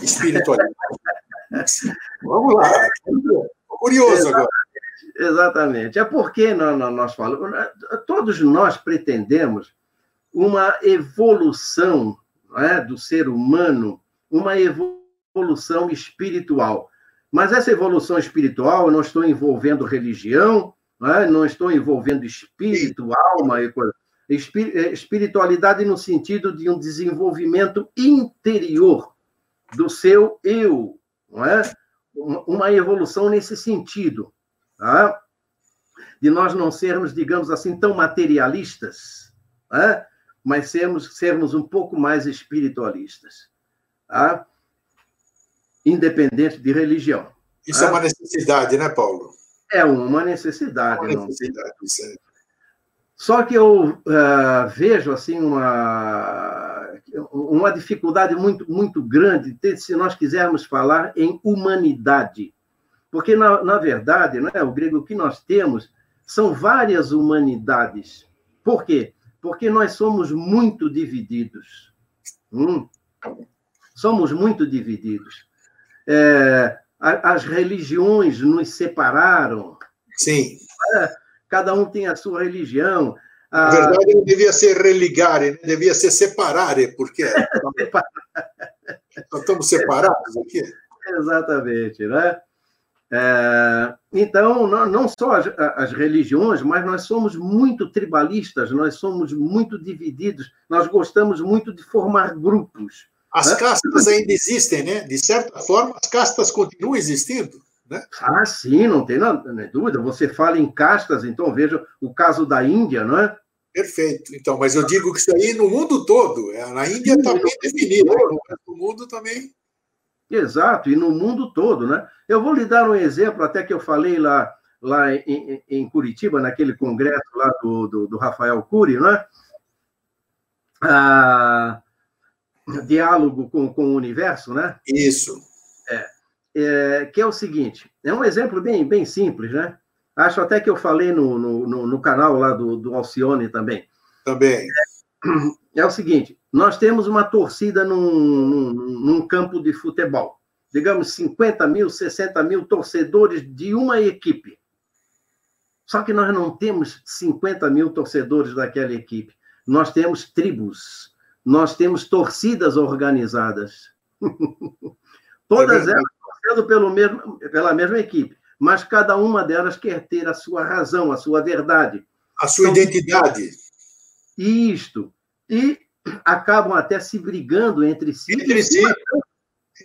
espiritualista. Vamos lá. Curioso agora. Exatamente. É porque nós, nós falamos, todos nós pretendemos uma evolução é, do ser humano uma evolução espiritual. Mas essa evolução espiritual, eu não estou envolvendo religião, não, é? não estou envolvendo espírito, alma. É, espiritualidade no sentido de um desenvolvimento interior do seu eu, não é? Uma evolução nesse sentido, tá? De nós não sermos, digamos assim, tão materialistas, é? mas sermos, sermos um pouco mais espiritualistas, tá? independente de religião. Isso tá? é uma necessidade, né, Paulo? É uma necessidade. É uma necessidade, não. Só que eu uh, vejo assim uma, uma dificuldade muito, muito grande se nós quisermos falar em humanidade. Porque, na, na verdade, né, o grego que nós temos são várias humanidades. Por quê? porque nós somos muito divididos. Hum? Somos muito divididos. É, as religiões nos separaram. Sim. É, cada um tem a sua religião. Na verdade, não devia ser religare, né? devia ser separare, porque nós estamos separados aqui. Exatamente, né? É, então, não só as, as, religiões, mas nós somos muito tribalistas, nós somos muito divididos, nós gostamos muito de formar grupos. As né? castas ainda existem, né? De certa forma, as castas continuam existindo. Né? Ah, sim, não tem nada, não dúvida. Você fala em castas, então veja o caso da Índia, não é? Perfeito. Então, mas eu digo que isso aí no mundo todo. É, na Índia está bem definido, no mundo também. Exato, e no mundo todo, né? Eu vou lhe dar um exemplo, até que eu falei lá, lá em, em Curitiba, naquele congresso lá do, do, do Rafael Cury, né? Ah, diálogo com, com o universo, né? Isso. É, é, que é o seguinte, é um exemplo bem, bem simples, né? Acho até que eu falei no, no, no canal lá do, do Alcione também. Também. É, é o seguinte, nós temos uma torcida num, num, num, campo de futebol. Digamos 50 mil, 60 mil torcedores de uma equipe. Só que nós não temos 50 mil torcedores daquela equipe. Nós temos tribos, nós temos torcidas organizadas. Todas elas torcendo pelo mesmo, pela mesma equipe, mas cada uma delas quer ter a sua razão, a sua verdade. A sua então, identidade. Isto. E acabam até se brigando entre si. Entre si.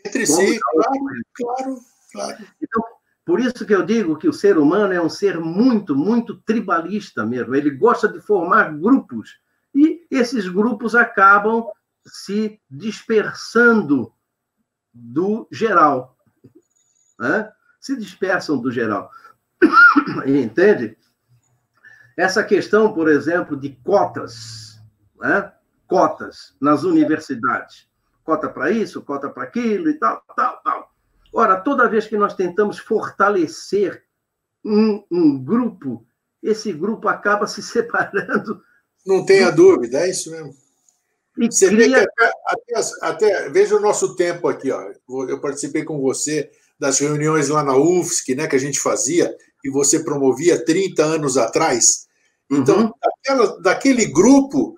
Entre si, claro, claro, claro. Então, por isso que eu digo que o ser humano é um ser muito, muito tribalista mesmo. Ele gosta de formar grupos. E esses grupos acabam se dispersando do geral. Né? Se dispersam do geral. Entende? Essa questão, por exemplo, de cotas. Né? Cotas nas universidades. Cota para isso, cota para aquilo e tal, tal, tal. Ora, toda vez que nós tentamos fortalecer um, um grupo, esse grupo acaba se separando. Não tenha dúvida, é isso mesmo. E você cria... até, até, até, veja o nosso tempo aqui, ó. Eu participei com você das reuniões lá na UFSC, né, que a gente fazia, e você promovia 30 anos atrás. Então, uhum. daquela, daquele grupo,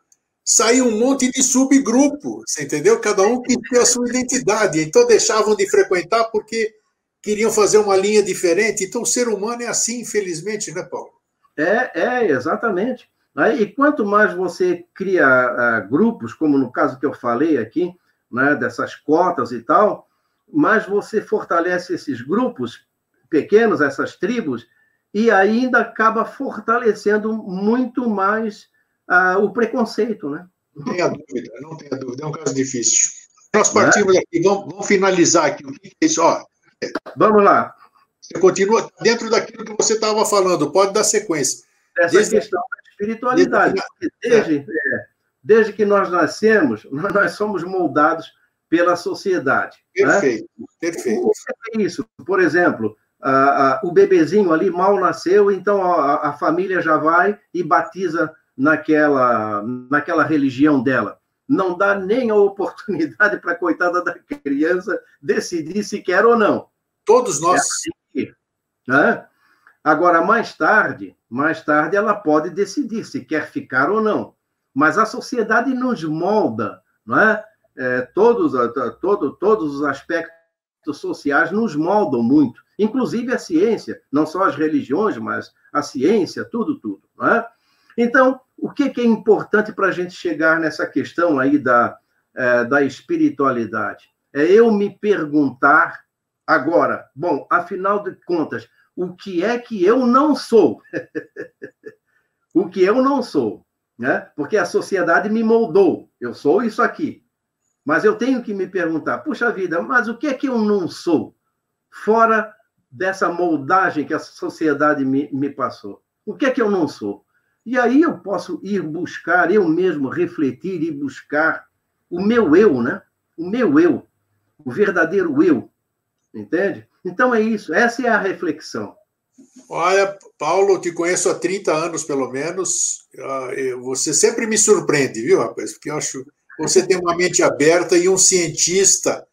saiu um monte de subgrupo, você entendeu? Cada um queria ter a sua identidade, então deixavam de frequentar porque queriam fazer uma linha diferente. Então o ser humano é assim, infelizmente, né, Paulo? É, é exatamente. E quanto mais você cria uh, grupos, como no caso que eu falei aqui, né, dessas cotas e tal, mais você fortalece esses grupos pequenos, essas tribos, e ainda acaba fortalecendo muito mais ah, o preconceito, né? Não tenha dúvida, não tenha dúvida, é um caso difícil. Nós partimos é? aqui, vamos, vamos, finalizar aqui. O que é isso? Ó, vamos lá. Você continua dentro daquilo que você estava falando, pode dar sequência. Essa desde, questão da espiritualidade. Desde, é, desde que nós nascemos, nós somos moldados pela sociedade. Perfeito, né? perfeito. O que é isso? Por exemplo, a, a, o bebezinho ali mal nasceu, então a, a família já vai e batiza naquela, naquela religião dela. Não dá nem a oportunidade para a coitada da criança decidir se quer ou não. Todos nós. É assim, né? Agora, mais tarde, mais tarde ela pode decidir se quer ficar ou não. Mas a sociedade nos molda, não é? é todos, todo, todos os aspectos sociais nos moldam muito, inclusive a ciência, não só as religiões, mas a ciência, tudo, tudo. Não é? Então, o que, que é importante para a gente chegar nessa questão aí da, é, da espiritualidade? É eu me perguntar agora, bom, afinal de contas, o que é que eu não sou? o que eu não sou, né? Porque a sociedade me moldou. Eu sou isso aqui. Mas eu tenho que me perguntar, puxa vida, mas o que é que eu não sou? Fora dessa moldagem que a sociedade me, me passou. O que é que eu não sou? E aí eu posso ir buscar, eu mesmo refletir e buscar o meu eu, né? O meu eu, o verdadeiro eu. Entende? Então é isso, essa é a reflexão. Olha, Paulo, te conheço há 30 anos, pelo menos. Ah, você sempre me surpreende, viu, rapaz? Porque eu acho você tem uma mente aberta e um cientista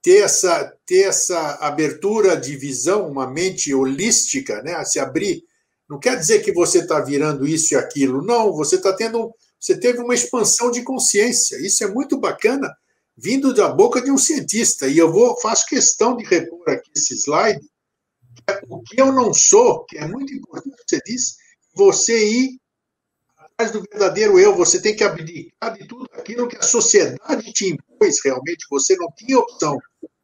ter essa, ter essa abertura de visão, uma mente holística, né? A se abrir Não quer dizer que você está virando isso e aquilo. Não, você está tendo. Você teve uma expansão de consciência. Isso é muito bacana, vindo da boca de um cientista. E eu vou faço questão de repor aqui esse slide. É o que eu não sou, que é muito importante, você disse, você ir atrás do verdadeiro eu, você tem que abdicar de tudo aquilo que a sociedade te impôs realmente, você não tinha opção.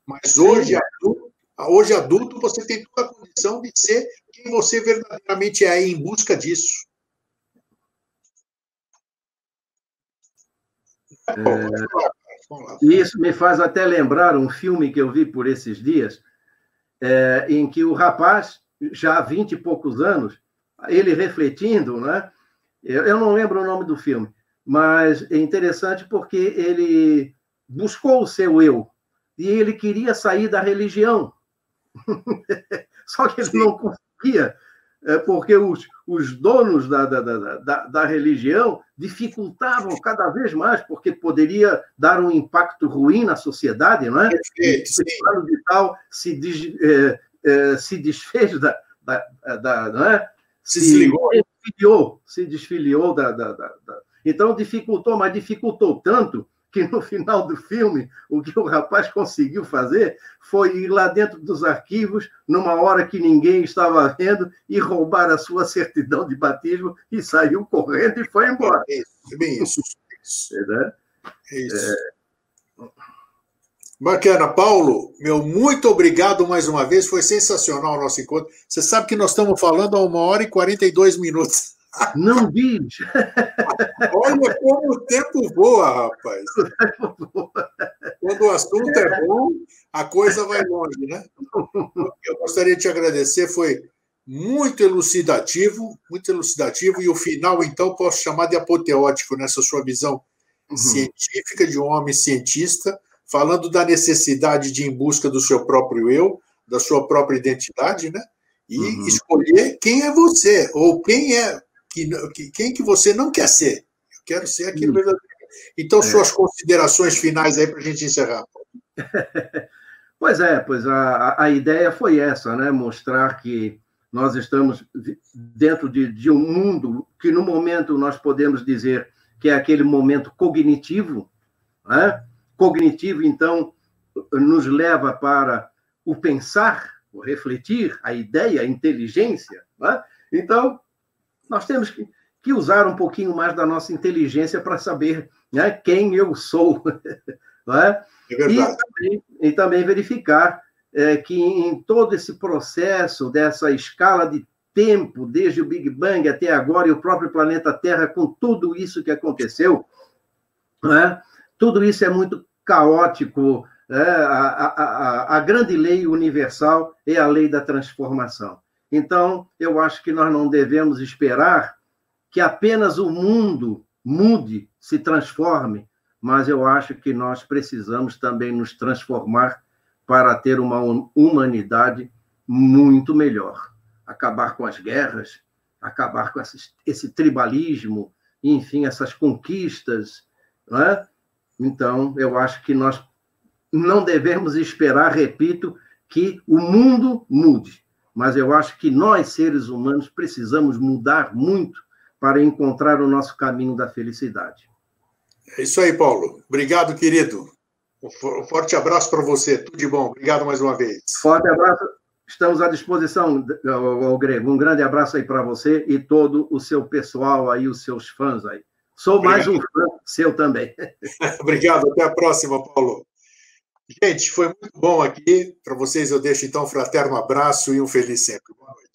Mas hoje, adulto, hoje adulto, você tem toda a condição de ser quem você verdadeiramente é em busca disso. É, isso me faz até lembrar um filme que eu vi por esses dias, é, em que o rapaz, já há vinte e poucos anos, ele refletindo, né? Eu não lembro o nome do filme, mas é interessante porque ele buscou o seu eu e ele queria sair da religião. Só que ele não conseguia, é, porque os, os donos da, da, da, da, religião dificultavam cada vez mais, porque poderia dar um impacto ruim na sociedade, não é? Perfeito, e, de tal se, des, é, é, se desfez da, da, da, não é? se, se desfiliou, se desfiliou da, da, da, da, Então dificultou, mas dificultou tanto que no final do filme o que o rapaz conseguiu fazer foi ir lá dentro dos arquivos numa hora que ninguém estava vendo e roubar a sua certidão de batismo e saiu correndo e foi embora. É isso, é bem isso. É, né? é isso. É... Bacana. Paulo, meu muito obrigado mais uma vez. Foi sensacional o nosso encontro. Você sabe que nós estamos falando há uma hora e 42 minutos. Não diz. Olha como o tempo voa, rapaz. Quando o assunto é bom, a coisa vai longe, né? Eu gostaria de te agradecer, foi muito elucidativo, muito elucidativo, e o final, então, posso chamar de apoteótico nessa sua visão uhum. científica de um homem cientista falando da necessidade de ir em busca do seu próprio eu, da sua própria identidade, né? E uhum. escolher quem é você, ou quem é que, quem que você não quer ser. Eu quero ser aquilo uhum. verdadeiro. Então, é. suas considerações finais aí para a gente encerrar. Pois é, pois a, a ideia foi essa, né? Mostrar que nós estamos dentro de, de um mundo que, no momento, nós podemos dizer que é aquele momento cognitivo, né? cognitivo, então, nos leva para o pensar, o refletir, a ideia, a inteligência. Né? Então, nós temos que, que, usar um pouquinho mais da nossa inteligência para saber né, quem eu sou. né? é e, também, e, também, verificar é, que em todo esse processo, dessa escala de tempo, desde o Big Bang até agora, e o próprio planeta Terra, com tudo isso que aconteceu, né? tudo isso é muito caótico. É, a, a, a, grande lei universal é a lei da transformação. Então, eu acho que nós não devemos esperar que apenas o mundo mude, se transforme, mas eu acho que nós precisamos também nos transformar para ter uma humanidade muito melhor. Acabar com as guerras, acabar com esse, esse tribalismo, enfim, essas conquistas, não é? Então, eu acho que nós não devemos esperar, repito, que o mundo mude, mas eu acho que nós, seres humanos, precisamos mudar muito para encontrar o nosso caminho da felicidade. É isso aí, Paulo. Obrigado, querido. Um forte abraço para você. Tudo de bom. Obrigado mais uma vez. Forte abraço. Estamos à disposição, Grego. Um grande abraço aí para você e todo o seu pessoal aí, os seus fãs aí. Sou Obrigado. mais um fã seu também. Obrigado, até a próxima, Paulo. Gente, foi muito bom aqui. Para vocês eu deixo então um fraterno abraço e um feliz sempre. Boa noite.